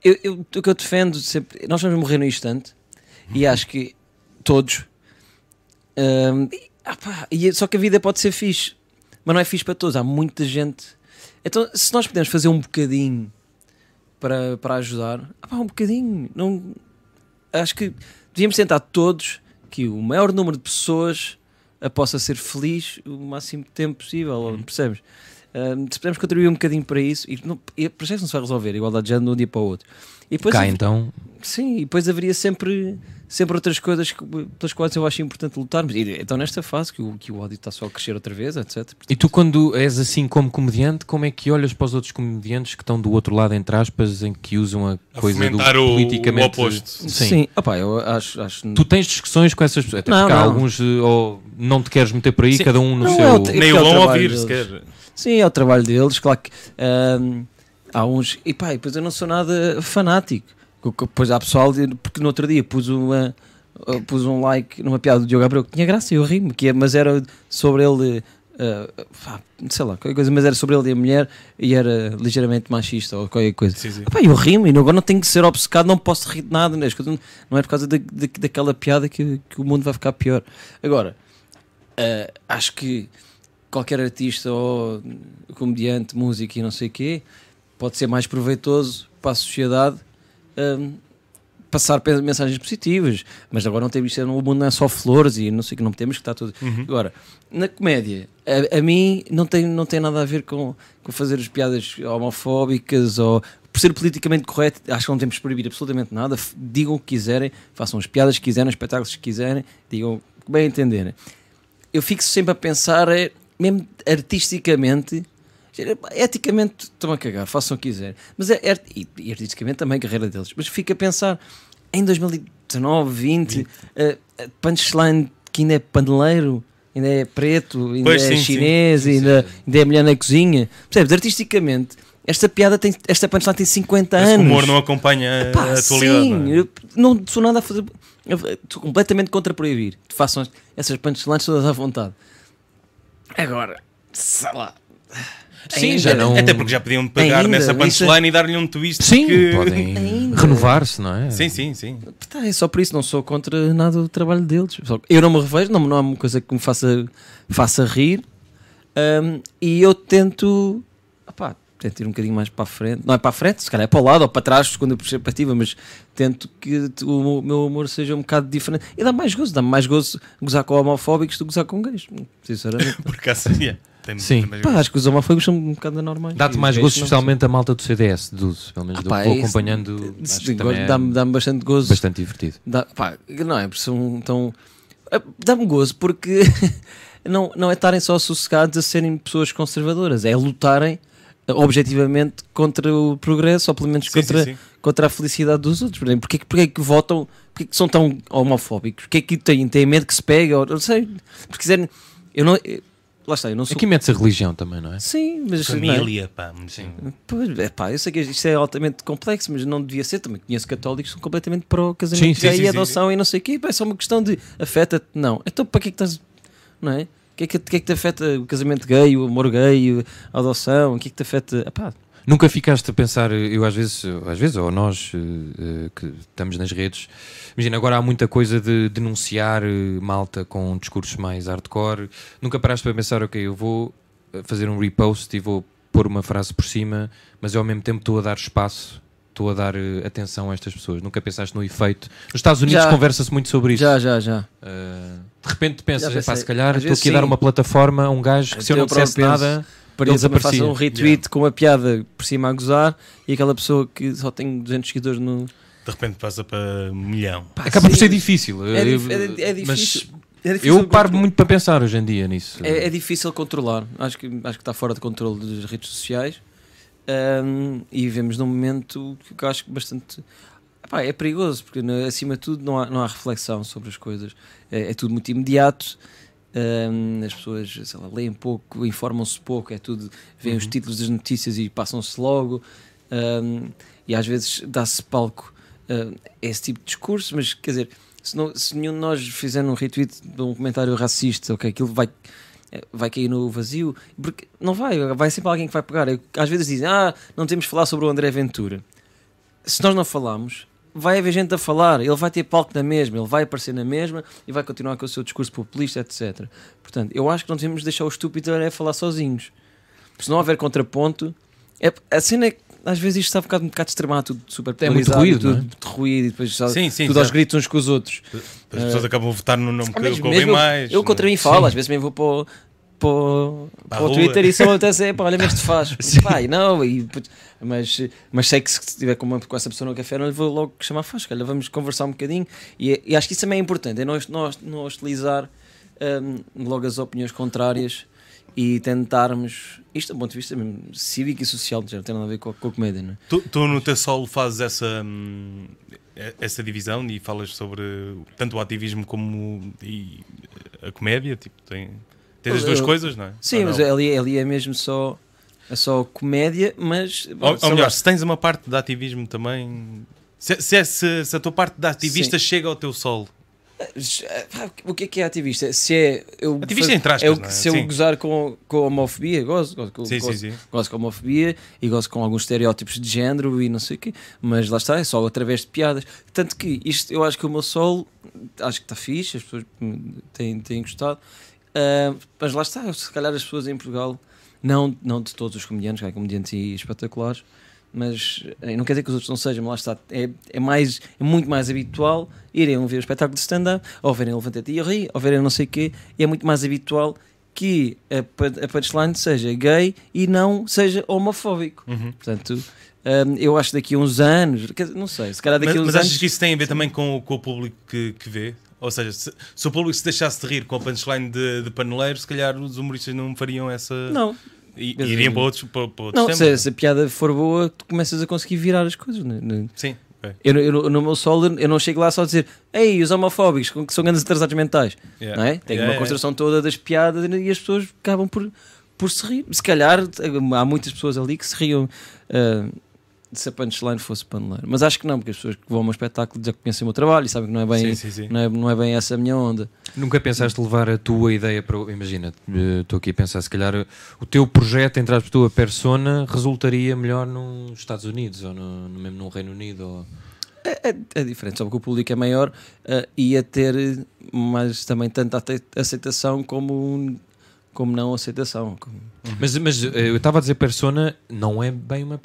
eu, eu- o que eu defendo sempre, nós vamos morrer no instante e acho que todos. e, ah pá, e só que a vida pode ser fixe, mas não é fixe para todos. Há muita gente. Então, se nós pudermos fazer um bocadinho para, para ajudar, ah pá, um bocadinho. Não, acho que devíamos tentar todos que o maior número de pessoas a possa ser feliz o máximo de tempo possível, percebes? Ahm, se pudermos contribuir um bocadinho para isso, e não, e isso não se vai resolver, igualdade de género de um dia para o outro. E depois,
Cá então,
sim, e depois haveria sempre, sempre outras coisas que, pelas quais eu acho importante lutarmos. E, então, nesta fase, que o, que o ódio está só a crescer outra vez, etc.
e tu quando és assim como comediante, como é que olhas para os outros comediantes que estão do outro lado, entre aspas, em que usam a
A
coisa do
o-
politicamente...
o oposto.
Sim.
Sim, opá, eu acho. acho
Tu tens discussões com essas pessoas, até
Não,
porque há
não.
alguns, eh, ou não te queres meter por aí,
Sim.
cada um no
Não,
seu...
é o te-
Nem
é
o ouvir sequer.
Sim, é o trabalho deles, claro que ahm, há uns. E pá, e depois eu não sou nada fanático. Depois há pessoal, de- porque no outro dia pus uma. uh, Pus um like numa piada do Diogo Abreu que tinha graça e eu rimo, que é, mas era sobre ele, uh, sei lá, qualquer coisa, mas era sobre ele e a mulher e era ligeiramente machista ou qualquer coisa.
Sim, sim.
Eu rimo e agora não tenho que ser obcecado, não posso rir de nada, né? Não- é por causa da, da- daquela piada que, que o mundo vai ficar pior. Agora, ah, acho que qualquer artista ou comediante, músico e não sei o quê pode ser mais proveitoso para a sociedade ahm, passar mensagens positivas, mas agora não temos, o mundo não é só flores e não sei que, não temos que estar tudo.
Uhum.
Agora, na comédia, a, a mim não tem, não tem nada a ver com, com fazer as piadas homofóbicas ou por ser politicamente correto, acho que não temos que proibir absolutamente nada. Digam o que quiserem, façam as piadas que quiserem, os espetáculos que quiserem, digam bem entenderem. Eu fico sempre a pensar, é, mesmo artisticamente, eticamente estão a cagar, façam o que quiserem, mas é, é- e, e artisticamente também a carreira deles. Mas fico a pensar em 2019, 20, a- a punchline que ainda é paneleiro, ainda é preto, ainda
Pois,
é
sim, sim.
chinês, ainda, ainda é mulher na cozinha. Percebes? Artisticamente, esta piada tem, esta punchline tem 50
Esse
anos.
humor não acompanha
Pá,
a atualidade.
sim,
não é?
não sou nada a fazer. Estou completamente contra proibir. Façam essas punchlines todas à vontade. Agora, sei lá.
Sim,
Ainda-
já não.
Até porque já podiam pegar
Ainda,
nessa
isso
punchline e dar-lhe um twist.
Sim,
que...
podem [LAUGHS] renovar-se, não é?
Sim, sim, sim.
Tá, é só por isso, não sou contra nada do trabalho deles. Eu não me revejo, não, não é uma coisa que me faça, faça rir. Ahm, e eu tento, opá, tento ir um bocadinho mais para a frente. Não é para a frente, se calhar é para o lado ou para trás, segundo a perspectiva, mas tento que o meu humor seja um bocado diferente. E dá mais gozo, dá mais gozo gozar com homofóbicos do que gozar com gays, sinceramente. [LAUGHS]
Por acaso, yeah, tem,
Sim.
tem
Pá, acho que os homofóbicos são um bocado anormais.
Dá-te mais
gays
gosto, especialmente a malta do CDS, do, pelo menos
Ah,
do
pá,
que vou
é
acompanhando. é
Dá-me dá bastante gozo.
bastante divertido.
Dá, pá, não é, porque são tão. ah, Dá-me gozo porque [LAUGHS] não, não é estarem só sossegados a serem pessoas conservadoras, é lutarem ah, objetivamente contra o progresso, ou pelo menos
Sim,
contra,
sim, sim.
contra a felicidade dos outros. Porquê, que- porquê que votam, porquê que são tão homofóbicos? Porquê que têm, têm medo que se pegue? Ou, não sei, porque quiserem. Eu não. Lá está, eu não sou.
Aqui mete-se a religião também, não é?
Sim, mas. não é?
Família, pá. Sim.
Pois, é pá, eu sei que isto é altamente complexo, mas não devia ser. Também conheço católicos que são completamente pró-casamento
Sim, sim,
gay
sim,
e
sim,
adoção e não sei o quê. Pá, É só uma questão de afeta-te. Não. Então para que é que estás. Não é? O que é que, que é que te afeta o casamento gay, o amor gay, a adoção? O que é que te afeta. Epá,
Nunca ficaste a pensar, eu às vezes, às vezes ou nós eh, que estamos nas redes, imagina, agora há muita coisa de denunciar eh, malta com discursos mais hardcore. Nunca paraste para pensar, ok, eu vou fazer um repost e vou pôr uma frase por cima, mas eu ao mesmo tempo estou a dar espaço, estou a dar eh, atenção a estas pessoas. Nunca pensaste no efeito? Nos Estados Unidos conversa-se muito sobre isso.
já, já, já.
De repente pensas,
Já
"Epá,
pensei.
se calhar estou aqui a dar
sim.
uma plataforma a um gajo que se eu não dissesse
penso.
nada,
Para Também façam
desaparecia.
um retweet com uma piada por cima a gozar e aquela pessoa que só tem 200 seguidores no.
De repente passa para um milhão.
Pá,
acaba por
sim,
ser difícil.
É, dif- é, é difícil.
Mas
é
eu paro muito para pensar hoje em dia nisso.
É, é difícil controlar. Acho que, acho que está fora de controle das redes sociais. Ahm, e vivemos num momento que eu acho que bastante. Epá, é perigoso, porque né, acima de tudo não há, não há reflexão sobre as coisas. É, é tudo muito imediato. Ahm, as pessoas sei lá, leem pouco, informam-se pouco, é tudo, veem os títulos das notícias e passam-se logo. Ahm, e às vezes dá-se palco ah, a esse tipo de discurso, mas quer dizer, se, não- se nenhum de nós fizer um retweet de um comentário racista, ok, aquilo vai vai cair no vazio, porque não vai, vai sempre alguém que vai pegar. Às vezes dizem, ah, não temos de falar sobre o André Ventura. Se nós não falamos, vai haver gente a falar, ele vai ter palco na mesma, ele vai aparecer na mesma e vai continuar com o seu discurso populista, etc. Portanto, eu acho que não devemos deixar o estúpido a falar sozinhos. Porque se não houver contraponto, é, a cena é que às vezes isto está um bocado, um bocado extremado, tudo super
É muito ruído,
tudo
não é?
muito ruído e depois
Sim, sim,
tudo aos
certo.
gritos uns com os outros.
As pessoas acabam a votar no nome que
mesmo-
convém
mesmo eu-
mais.
Eu contra
é?
mim falo,
Sim.
às vezes também vou para o, para o,
Para
o Twitter e só [LAUGHS] até pá, olha, mas te faz. E não, e, mas, mas sei que se estiver com, uma- com essa pessoa no café, não lhe vou logo chamar faz, olha, vamos conversar um bocadinho. E, e acho que isso também é importante, é nós, nós, não hostilizar hum, logo as opiniões contrárias e tentarmos, isto do ponto de vista mesmo cívico e social, já não tem nada a ver com a, com a comédia, não é?
Tu, tu no teu solo fazes essa, hum, essa divisão e falas sobre tanto o ativismo como e a comédia? Tipo, tem, tens as duas coisas, não é?
Sim,
Ou
mas
não?
ali, ali é mesmo só, é só comédia, mas.
Ou, ou melhor,
lá.
se tens uma parte de ativismo também. Se, se, é- se- se a tua parte de ativista chega ao teu solo.
Pá, O que é que é ativista? Se é. Eu
Ativista entre aspas,
é
não é?
Se eu
Sim.
gozar com, com a homofobia, gozo, gozo, com-
Sim, sim,
gozo,
sim.
gozo com a homofobia e gozo com alguns estereótipos de género e não sei o quê, mas lá está, é só através de piadas. Tanto que isto, eu acho que o meu solo, acho que está fixe, as pessoas têm, têm gostado, Ah, mas lá está, se calhar as pessoas em Portugal, não, não de todos os comediantes, que há comediantes espetaculares, mas eh, não quer dizer que os outros não sejam, mas lá está, é, é, mais, é muito mais habitual irem ver o espetáculo de stand-up, ou verem o Levanta-te e ri, ou verem não sei o quê, e é muito mais habitual que a, a punchline seja gay e não seja homofóbico.
Uhum.
Portanto, hum, eu acho que daqui a uns anos, não sei, se calhar daqui
Mas,
a uns
mas
anos.
achas que isso tem a ver também com, o- com o público que, que vê? Ou seja, se, se o público se deixasse de rir com a punchline de, de paneleiro, se calhar os humoristas não fariam essa.
Não,
E, iriam para outros, para, para outros
não se, se a piada for boa, tu começas a conseguir virar as coisas. Né? né?
Sim. Ok.
Eu, eu- no meu solo eu não chego lá só a dizer Ei, os homofóbicos que são grandes atrasados mentais
Yeah.
não é? Tem
Yeah,
uma
yeah.
construção toda das piadas e as pessoas acabam por, por se rir. Se calhar há muitas pessoas ali que se riam ah, se a punchline fosse paneleiro. Mas acho que não, porque as pessoas que vão ao meu espetáculo já conhecem o meu trabalho e sabem que não é bem,
Sim, sim, sim.
Não é, não é bem essa a minha onda.
Nunca pensaste levar a tua ideia para. Imagina, eh, estou aqui a pensar, se calhar o teu projeto, entre a tua persona, resultaria melhor nos Estados Unidos ou no, mesmo no Reino Unido. Ou...
É, é- é diferente, só que o público é maior ah, ia ter mais também tanta aceitação como, como não aceitação.
Mas, mas eh, eu estava a dizer persona, não é bem uma.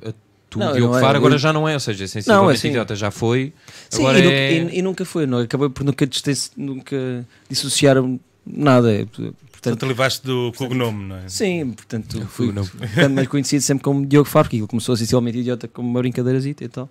Tu,
Não,
Diogo
não é,
Faro, agora
eu-
já não é, ou seja, sensivelmente
assim-
idiota já foi.
Sim,
agora
e, nu-
é...
e- e nunca foi, não, acabei por nunca, nunca dissociar nada. é,
Portanto,
Portanto,
levaste do cognome, não é?
sim, portanto, fui
não.
ficando mais conhecido sempre como Diogo Faro, porque ele começou sensivelmente idiota como uma brincadeirazita e tal.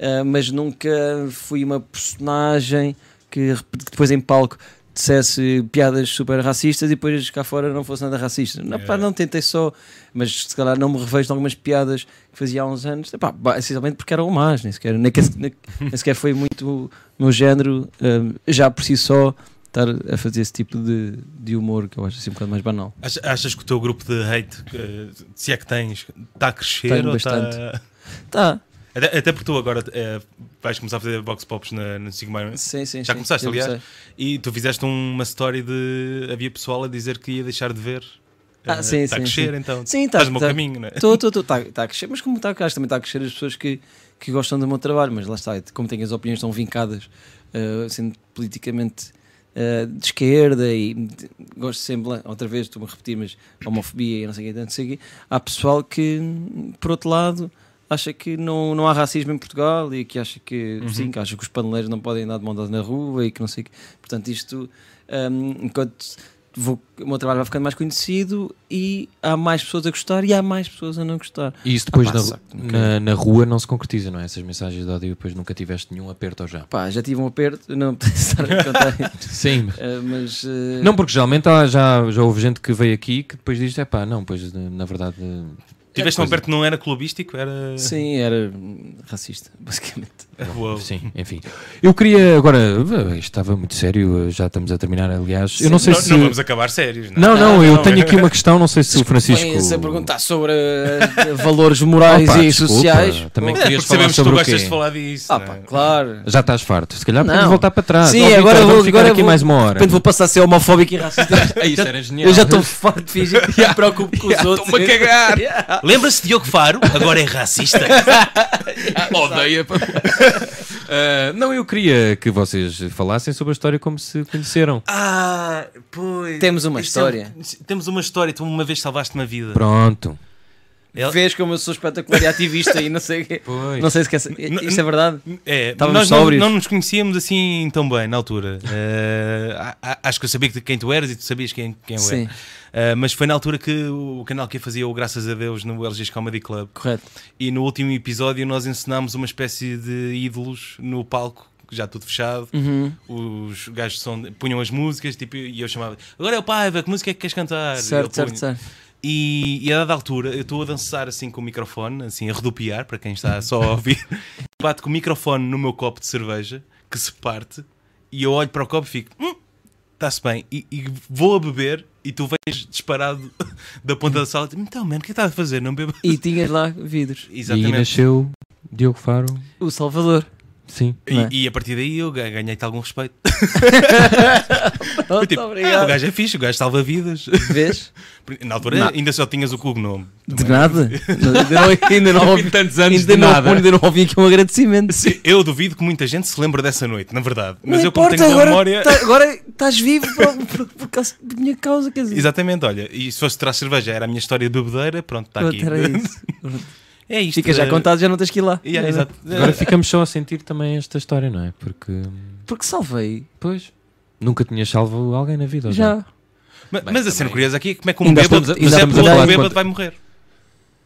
Ah, mas nunca fui uma personagem que que depois em palco dissesse piadas super racistas e depois cá fora não fosse nada racista. Não, pá,
Yeah.
não tentei só, mas se calhar não me revejo em algumas piadas que fazia há uns anos, ba- essencialmente porque era homagem, nem sequer, nem, nem, nem sequer foi muito meu género, ah, já por si só estar a fazer esse tipo de, de humor que eu acho assim um bocado mais banal.
Ach- Achas que o teu grupo de hate, se é que tens, está a crescer
Tenho
ou
bastante.
está.
Tá,
Até, até porque tu agora eh, vais começar a fazer box pops na, no Sigma
sim, sim.
Já
sim,
começaste, aliás? e tu fizeste uma story de. Havia pessoal a dizer que ia deixar de ver.
Ah,
Eh,
sim,
Está a
sim,
crescer,
sim.
então.
Sim, tá-
Estás no meu
tá-
caminho, não é?
Está tá a crescer, mas como está a crescer, também está a crescer as pessoas que, que gostam do meu trabalho, mas lá está, como tenho as opiniões tão vincadas, eh, sendo politicamente eh, de esquerda e de- gosto sempre, outra vez estou-me a repetir, mas homofobia e não sei o que, tanto sei o quê, há pessoal que, por outro lado, acha que não, não há racismo em Portugal e que acha que,
Uhum.
sim, que acha que os paneleiros não podem andar de mão dada na rua e que não sei o quê. Portanto, isto, hum, enquanto vou, o meu trabalho vai ficando mais conhecido e há mais pessoas a gostar e há mais pessoas a não gostar.
E isso depois
Ah, pá,
na,
saco,
na, na rua não se concretiza, não é? Essas mensagens de ódio depois nunca tiveste nenhum aperto ou já?
Pá, já tive um aperto, não [LAUGHS] estar a contar, [LAUGHS]
Sim, mas-
eh, mas... eh,
Não, porque geralmente há- já, já houve gente que veio aqui que depois diz: é pá, não, pois na verdade.
Tiveste um
coisa-
aperto, não era clubístico? Era.
Sim, era racista, [LAUGHS] basicamente.
Uou.
Sim, enfim. Eu queria agora. estava muito sério, já estamos a terminar, aliás. Eu não sei
não,
se.
não vamos acabar sérios, não.
Não, não,
Não,
eu
não.
tenho aqui uma questão, não sei se o Francisco.
Vêm-se a perguntar sobre [LAUGHS] eh, valores morais
Opa,
e
desculpa,
sociais.
Também
É,
querias falar
sabemos que
sobre
tu
o
gostas de falar disso.
Ah, pá,
é?
claro.
Já estás farto. Se calhar podemos
Não.
voltar para trás.
Sim,
Ó, Vitor,
agora vou,
ficar
agora
aqui
vou,
mais uma
de
hora.
repente vou passar a ser homofóbico e [LAUGHS] racista.
Ah, Isso era genial.
Eu já estou farto de fingir que me preocupo com os outros.
Estou-me a cagar.
Lembra-se de Diogo Faro? Agora é racista. [LAUGHS]
Odeia. [LAUGHS] Ah, não, eu queria que vocês falassem sobre a história como se conheceram.
ah, pois.
Temos uma
Isso é
história.
temos uma história. Tu uma vez salvaste-me a vida.
Pronto.
Ele-
Vês como eu sou espetacular e ativista e não sei o quê.
Pois.
Não sei se quer. Isto é verdade?
É,
Estávamos
nós não, não nos conhecíamos assim tão bem na altura. [LAUGHS] A- acho que eu sabia que- quem tu eras e tu sabias quem, quem eu
Sim,
era. Eh, mas foi na altura que o canal que fazia o Graças a Deus no LG's Comedy Club.
correto.
E no último episódio nós ensinámos uma espécie de ídolos no palco, já tudo fechado.
Uhum.
Os gajos são, punham as músicas tipo, e eu chamava agora é o Paiva, que música é que queres cantar?
Certo, certo, certo.
E, e a dada altura eu estou a dançar assim com o microfone, assim a rodopiar, para quem está só a ouvir. [LAUGHS] Bato com o microfone no meu copo de cerveja, que se parte, e eu olho para o copo e fico, hum, está-se bem. E, e vou a beber e tu vens disparado [LAUGHS] da ponta da sala e diz, então, mano, o que é que estás a fazer? Não bebo.
E tinhas lá vidros.
E
Exatamente.
nasceu Diogo Faro.
O Salvador.
Sim.
Não é?
E, e a partir daí eu ga- ganhei-te algum respeito. [LAUGHS]
Muito
Tipo, ah, o
obrigado.
gajo é fixe, o gajo salva vidas.
Vês?
Na altura
Não.
ainda só tinhas o cognome.
De nada. Ainda não, [LAUGHS] ouvi.
tantos
Ainda não, ainda não ouvi aqui um agradecimento.
Sim, Eu duvido que muita gente se lembre dessa noite, na verdade. Mas
Não
eu, como
importa,
tenho boa
agora,
memória.
tá- agora estás vivo por, por, causa de minha causa, quer dizer.
Exatamente, olha, e se fosse traz cerveja, era a minha história de bebedeira, pronto, está
Pronto,
aqui.
era [LAUGHS] isso.
É isto.
Fica já
eh,
contado, já não tens que ir lá.
yeah, exato.
Agora ficamos só a sentir também esta história, não é? Porque,
Porque salvei.
pois, nunca tinhas salvo alguém na vida. ou
Já.
Mas,
Bem,
mas a cena curiosa aqui é como é que um bêbado,
estamos a-
mas
ainda
é
estamos a
pelo
falar de
bêbado
quanto-
vai morrer.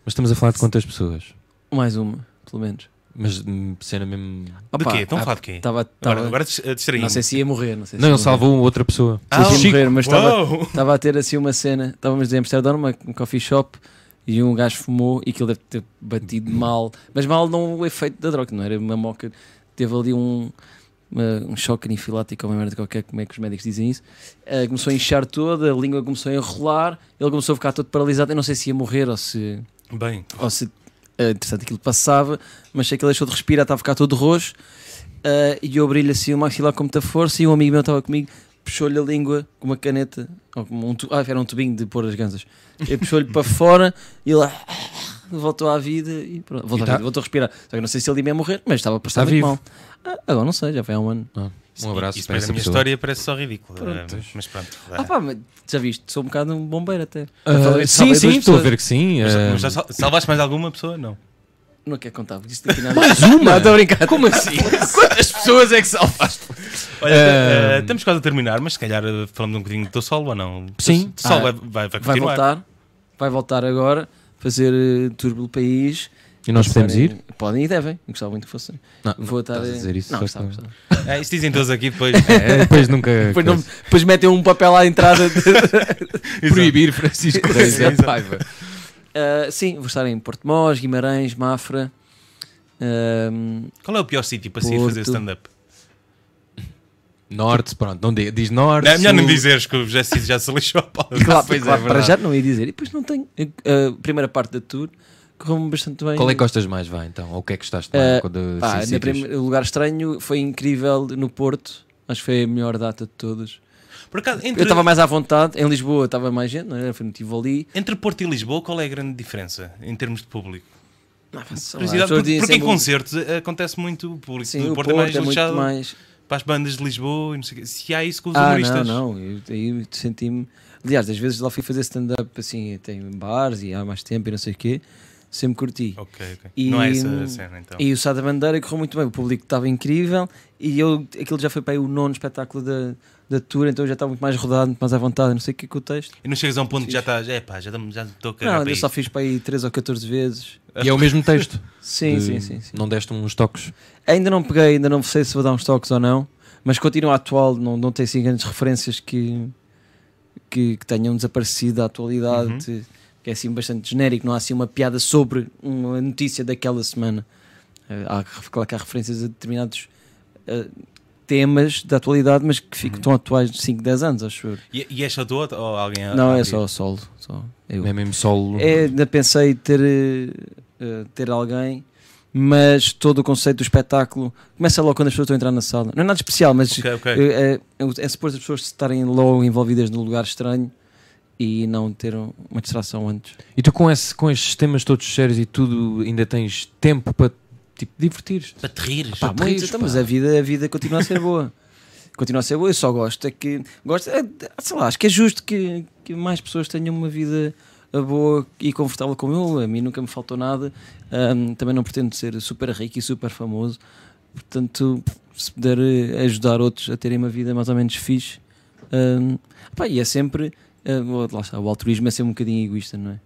Mas estamos a falar de quantas pessoas?
Mais uma, pelo menos.
Mas hum, cena mesmo.
De
Opa,
quê? Estão a falar de quê?
Tava,
Agora,
tava,
agora dis- eh,
não sei se ia morrer. Não, sei se
Não,
ia
ele salvou outra pessoa.
Ah,
Sei se ia morrer, mas estava a ter assim uma cena. Estávamos em Amsterdão, numa um coffee shop, e um gajo fumou e aquilo deve ter batido mal, mas mal não o efeito da droga, não era uma moca, teve ali um, uma- um choque anafilático ou uma merda qualquer, como é que os médicos dizem isso, Eh, começou a inchar toda, a língua começou a enrolar, ele começou a ficar todo paralisado, eu não sei se ia morrer ou se
Bem,
ou se eh, entretanto aquilo passava, mas sei que ele deixou de respirar, estava a ficar todo roxo. Eh, e eu abri-lhe assim o maxilar com muita força e um amigo meu estava comigo, puxou-lhe a língua com uma caneta, ou com um tu- ah, era um tubinho de pôr as ganzas, ele puxou-lhe para fora e ah, [LAUGHS] voltou à vida e pronto, voltou,
E
à
tá-
vida, voltou a respirar. Só que não sei se ele ia morrer, mas estava a passar muito
vivo.
mal. Ah, agora não sei, já foi há um ano.
Um abraço
isso
para essa
a minha
pessoa.
história parece só ridículo.
Pronto.
eh, mas pronto.
Ah, pá, mas já viste, sou um bocado um bombeiro até.
Ah,
Salvei-
sim, sim, estou a ver que sim.
Mas,
ah,
mas salvaste mais alguma pessoa? Não.
Não quer contar, porque isto aqui não é
Mais uma?
Estou a brincar.
Como assim? [LAUGHS] Quantas pessoas é que salvaste?
Olha,
Ah,
eh, estamos quase a terminar, mas se calhar eh, falamos um bocadinho do teu solo ou não?
Sim.
O solo
Ah,
vai, vai,
voltar, vai voltar agora, fazer eh, tour pelo país.
E nós podemos ir?
Podem e devem, eu gostava muito que fossem.
Não,
Vou estar
a dizer isso
Não, gostava, gostava.
Ah, isso dizem todos aqui depois.
É, depois nunca. [LAUGHS]
Depois, não-
coisa.
depois metem um papel à entrada. de- [LAUGHS]
Proibir Francisco Reis é
Exato.
Ah, sim, vou estar em Porto Mós, Guimarães, Mafra. ahm,
Qual é o pior sítio para se ir
Porto.
fazer stand-up?
Norte, pronto, não de- diz norte.
Não, é melhor não
sul.
dizeres que o Jesse já se lixou a [LAUGHS] pau.
claro,
pois é,
claro, para
verdade.
já não ia dizer. E depois não tenho. A primeira parte da tour correu-me bastante bem.
Qual é que gostas mais, vai então? Ou o que é que gostaste mais?
Ah,
quando,
Pá, lugar estranho foi incrível no Porto. Acho que foi a melhor data de todas.
Por acaso,
Eu
entre,
estava mais à vontade. Em Lisboa estava mais gente, não é? No Tivoli.
entre Porto e Lisboa, qual é a grande diferença em termos de público?
Ah,
Curiosidade,
pessoas
porque, porque em concertos eh, acontece muito o público.
Sim,
o Porto,
Porto
é mais
é muito
lixado
mais.
para as bandas de Lisboa e não sei. Se há isso com os
Ah,
humoristas.
não, não. Eu, eu senti-me. Aliás, às vezes lá fui fazer stand-up assim, tem bares e há mais tempo e não sei o quê. Sempre curti.
Ok, ok.
E-
Não é essa a cena então.
E o Sá da Bandeira correu muito bem, o público estava incrível e eu, aquilo já foi para aí o nono espetáculo da, da tour, então eu já estava muito mais rodado, muito mais à vontade, não sei o que é que o texto.
E não chegas a um ponto que já estás, é pá, já estou a
Não, eu só fiz para aí 13 ou 14 vezes.
E é o mesmo texto. [LAUGHS]
Sim,
De-
sim, sim, sim.
Não deste uns toques.
Ainda não peguei, ainda não sei se vou dar uns toques ou não, mas continua atual, não, não tem assim grandes referências que, que, que tenham desaparecido da atualidade, que é assim bastante genérico, não há assim uma piada sobre uma notícia daquela semana. Eh, Há, claro que há referências a determinados eh, temas da atualidade, mas que ficam tão atuais de 5, 10 anos, acho eu.
E, e é só tu ou ou alguém
Não,
a
é só solo. Só eu.
É mesmo solo.
É, ainda pensei ter, eh, eh, ter alguém, mas todo o conceito do espetáculo começa logo quando as pessoas estão a entrar na sala. Não é nada especial, mas
Ok, ok.
eh, é, é, suposto as pessoas estarem logo envolvidas no lugar estranho e não ter um- uma distração antes.
E tu com, esse, com estes temas todos sérios e tudo, ainda tens tempo para tipo, divertir
Para te rires.
Pá, muito,
rires,
então,
pá.
mas a vida, a vida continua a ser boa. [LAUGHS] continua a ser boa. Eu só gosto é que gosto, é, sei lá, acho que é justo que, que mais pessoas tenham uma vida boa e confortável como eu. A mim nunca me faltou nada. Ahm, também não pretendo ser super rico e super famoso. Portanto, se puder eh, ajudar outros a terem uma vida mais ou menos fixe, ahm, pá, e é sempre. ah, lá está, o altruísmo é sempre um bocadinho egoísta, não é?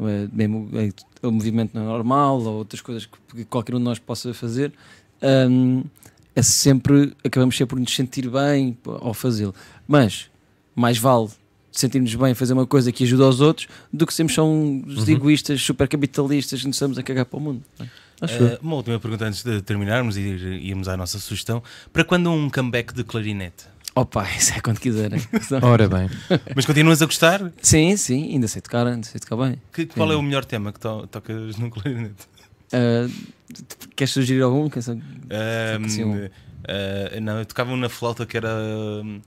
Eh, mesmo eh, o movimento não é normal ou outras coisas que, que qualquer um de nós possa fazer, ahm, é sempre acabamos sempre por nos sentir bem ao fazê-lo. Mas mais vale sentirmos bem a fazer uma coisa que ajuda aos outros do que sermos só uns egoístas, super capitalistas que nos estamos a cagar para o mundo.
Eh, uma última pergunta antes de terminarmos e ir- íamos à nossa sugestão. Para quando um comeback de clarinete?
Opa, [LAUGHS] isso é quando quiserem. [LAUGHS]
Ora bem,
Mas continuas a gostar?
sim, sim, ainda sei tocar, ainda sei tocar bem.
Que, qual é o melhor tema que to- tocas no clarinete?
Ah, queres sugerir algum? Quer saber?
Ahm,
assim um.
eh, não, eu tocava um na flauta que era hum,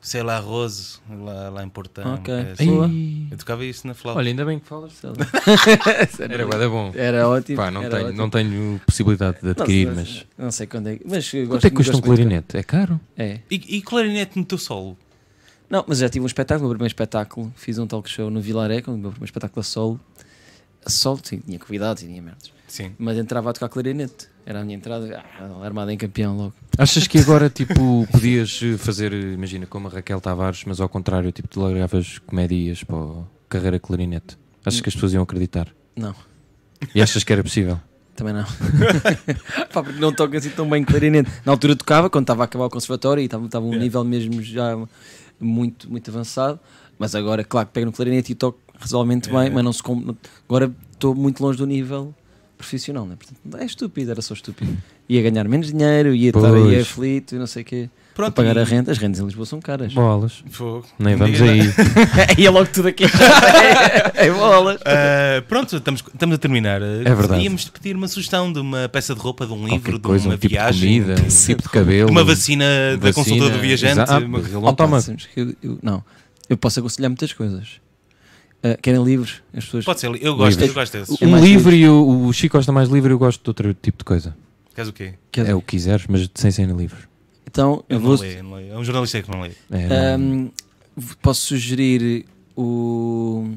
sei lá, Rose, lá, lá em Portão.
Ok.
é assim. Eu tocava isso na flauta.
olha, ainda bem que falas.
Lá. [LAUGHS]
Era da bom.
Era ótimo.
Pá, não,
era
tenho,
ótimo.
não tenho possibilidade de adquirir,
não,
mas.
Não sei quando é. Mas
Quanto
gosto,
é que custa um clarinete? É caro?
É.
E, e clarinete no teu solo?
Não, mas já tive um espetáculo, o meu primeiro espetáculo. Fiz um talk show no Vilaré, com o meu primeiro espetáculo a solo. A solo, sim, tinha convidados e tinha merdas.
Sim.
Mas entrava a tocar clarinete. Era a minha entrada, ah, armada em campeão logo.
Achas que agora, tipo, [LAUGHS] podias eh, fazer, imagina, como a Raquel Tavares, mas ao contrário, tipo, te largavas comédias para a carreira clarinete? Achas que as pessoas iam acreditar?
Não,
E achas que era possível?
também não. [LAUGHS] Pá, porque não toco assim tão bem clarinete. Na altura tocava, quando estava a acabar o conservatório e estava, estava um
Yeah.
nível mesmo já muito, muito avançado. Mas agora, claro que pego no clarinete e toco razoavelmente
É.
bem, mas não se com... agora estou muito longe do nível profissional, né? Portanto, é estúpido, era só estúpido. Ia ganhar menos dinheiro, ia estar aí
Pois.
aflito e não sei o quê.
Pronto,
pagar
e-
a renda, as rendas em Lisboa são caras.
Bolas.
Fogo.
Nem vamos aí.
e é [LAUGHS] logo tudo aqui. [LAUGHS] é bolas.
Ah, pronto, estamos, estamos a terminar.
É verdade.
Íamos pedir uma sugestão de uma peça de roupa, de um livro,
Qualquer
de
coisa,
uma
um tipo
viagem,
de comida, um tipo de cabelo.
de uma vacina da
vacina,
consulta do viajante.
exato.
uma-
toma.
Eu- eu- não, eu posso aconselhar muitas coisas. Ah, querem livros? As pessoas.
Pode ser, eu gosto,
Livros.
eu gosto desses.
É
Um
mais
livro e o, o Chico gosta mais de livro eu gosto de outro tipo de coisa.
Queres o quê?
Quer dizer,
É o que quiseres, mas sem ser livros.
Então, eu
Eu
vou.
não leio, não leio. É um jornalista que não lê.
É, não-
Ahm, posso sugerir o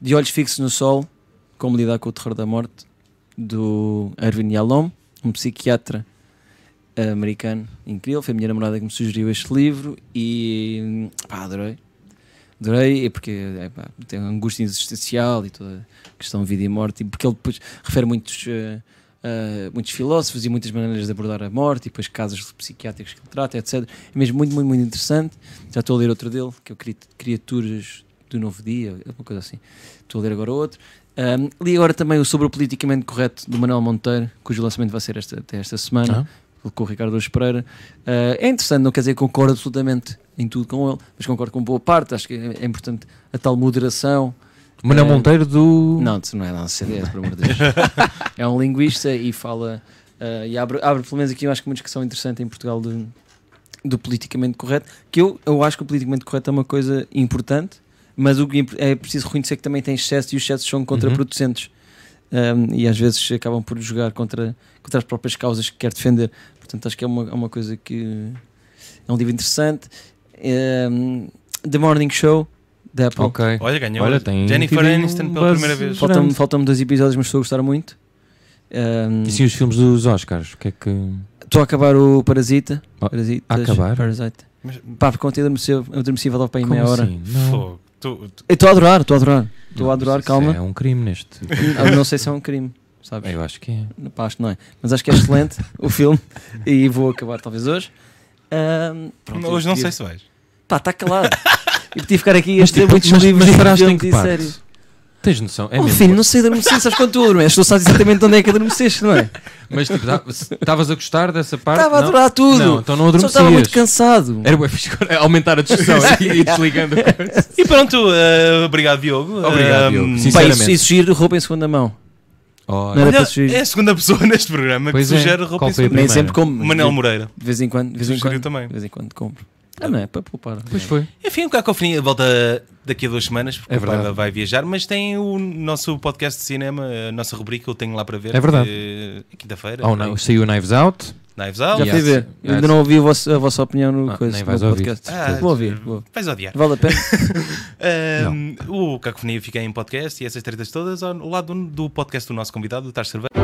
De Olhos Fixos no Sol, Como Lidar com o Terror da Morte, do Erwin Yalom, um psiquiatra americano incrível. Foi a minha namorada que me sugeriu este livro e pá, adorei. Adorei, é porque é, pá, tem uma angústia existencial e toda a questão de vida e morte, e porque ele depois refere muitos, eh, eh, muitos filósofos e muitas maneiras de abordar a morte, e depois casos psiquiátricos que ele trata, etc. É mesmo muito, muito, muito interessante. Já estou a ler outro dele, que é o Cri- Criaturas do Novo Dia, uma coisa assim. Estou a ler agora outro. Ahm, li agora também o Sobre o Politicamente Correto do Manuel Monteiro, cujo lançamento vai ser esta, até esta semana
Ah,
com o Ricardo Araújo Pereira. Ah, é interessante, não quer dizer que concordo absolutamente em tudo com ele, mas concordo com boa parte. Acho que é, é importante a tal moderação.
Manuel
Eh,
Monteiro do.
Não, isso não é nada CDS, pelo amor de Deus. [LAUGHS] é um linguista e fala ah, e abre, abre, pelo menos aqui, eu acho que uma discussão interessante em Portugal do, do politicamente correto. Que eu, eu acho que o politicamente correto é uma coisa importante, mas o que é preciso reconhecer que também tem excesso e os excessos são contraproducentes. Um, e às vezes acabam por jogar contra, contra as próprias causas que quer defender. Portanto, acho que é uma, é uma coisa que é um livro interessante. Um, The Morning Show da Apple.
Ok.
Olha, ganhou.
Olha, tem
Jennifer Aniston pela primeira vez.
Falta-
Faltam-me faltam dois episódios, mas estou a gostar muito. Um,
E sim, os filmes dos Oscars? O que é que.
Estou a acabar o Parasita.
Oh,
Parasitas,
a acabar?
Parasite.
Mas-
Pá, porque ontem adormeci, adormeci vai dar para aí
Como
meia hora.
assim? Não.
Fogo. Tu- tu-
Eu Estou a adorar, estou a adorar. Estou a adorar, calma.
É um crime neste.
Eu [LAUGHS] não sei se é um crime, sabes?
Eu acho que é.
Pá, acho que não é. Mas acho que é excelente o filme e vou acabar talvez hoje. Ahm, pronto,
Hoje
eu
não
podia-
sei se vais.
Pá, está calado. [LAUGHS] E podia ficar aqui a
Mas,
ter
tipo,
muitos
mas,
livros
mas
e
paraste em que
e séries.
Tens noção? É
oh,
mesmo.
filho, não sei adormecer, sabes quando tu adormeces? Tu sabes exatamente onde é que adormeceste, não é? [LAUGHS]
Mas tipo, estavas a gostar dessa parte?
Estava a adorar tudo.
Não, então não
Só
adormecias.
estava muito cansado.
Era agora aumentar a discussão [LAUGHS] e ir desligando.
E pronto, eh, obrigado, Diogo.
Obrigado,
Eh,
Diogo.
Pá,
Sinceramente.
isso, isso giro roupa em segunda mão.
Olha,
Não era
Olha,
para sugerir.
é a segunda pessoa [LAUGHS] neste programa
Pois
que
é.
sugere roupa
Qual
em
foi a
segunda
Nem
primeira?
sempre como.
Manel Moreira.
De vez em quando. De vez em quando,
também.
De vez em quando compro. Ah, não é para poupar.
Pois foi.
Enfim, o Cacofonia volta daqui a duas semanas, porque
É
o Paiva
verdade.
vai viajar, mas tem o nosso podcast de cinema, a nossa rubrica, eu tenho lá para ver.
É verdade.
que É quinta-feira.
Oh, não, saiu o Knives Out.
Knives Out.
Já fui ver. Eu ainda não ouvi a vossa, a vossa opinião no,
Ah,
coisa,
nem
no
vais ouvir.
podcast.
Ah,
vou ouvir. Vou.
Vais odiar.
Vale a pena? [LAUGHS]
Ahm, o Cacofonia fica em podcast e essas tretas todas ao lado do, podcast do nosso convidado, do Tar Cerveja.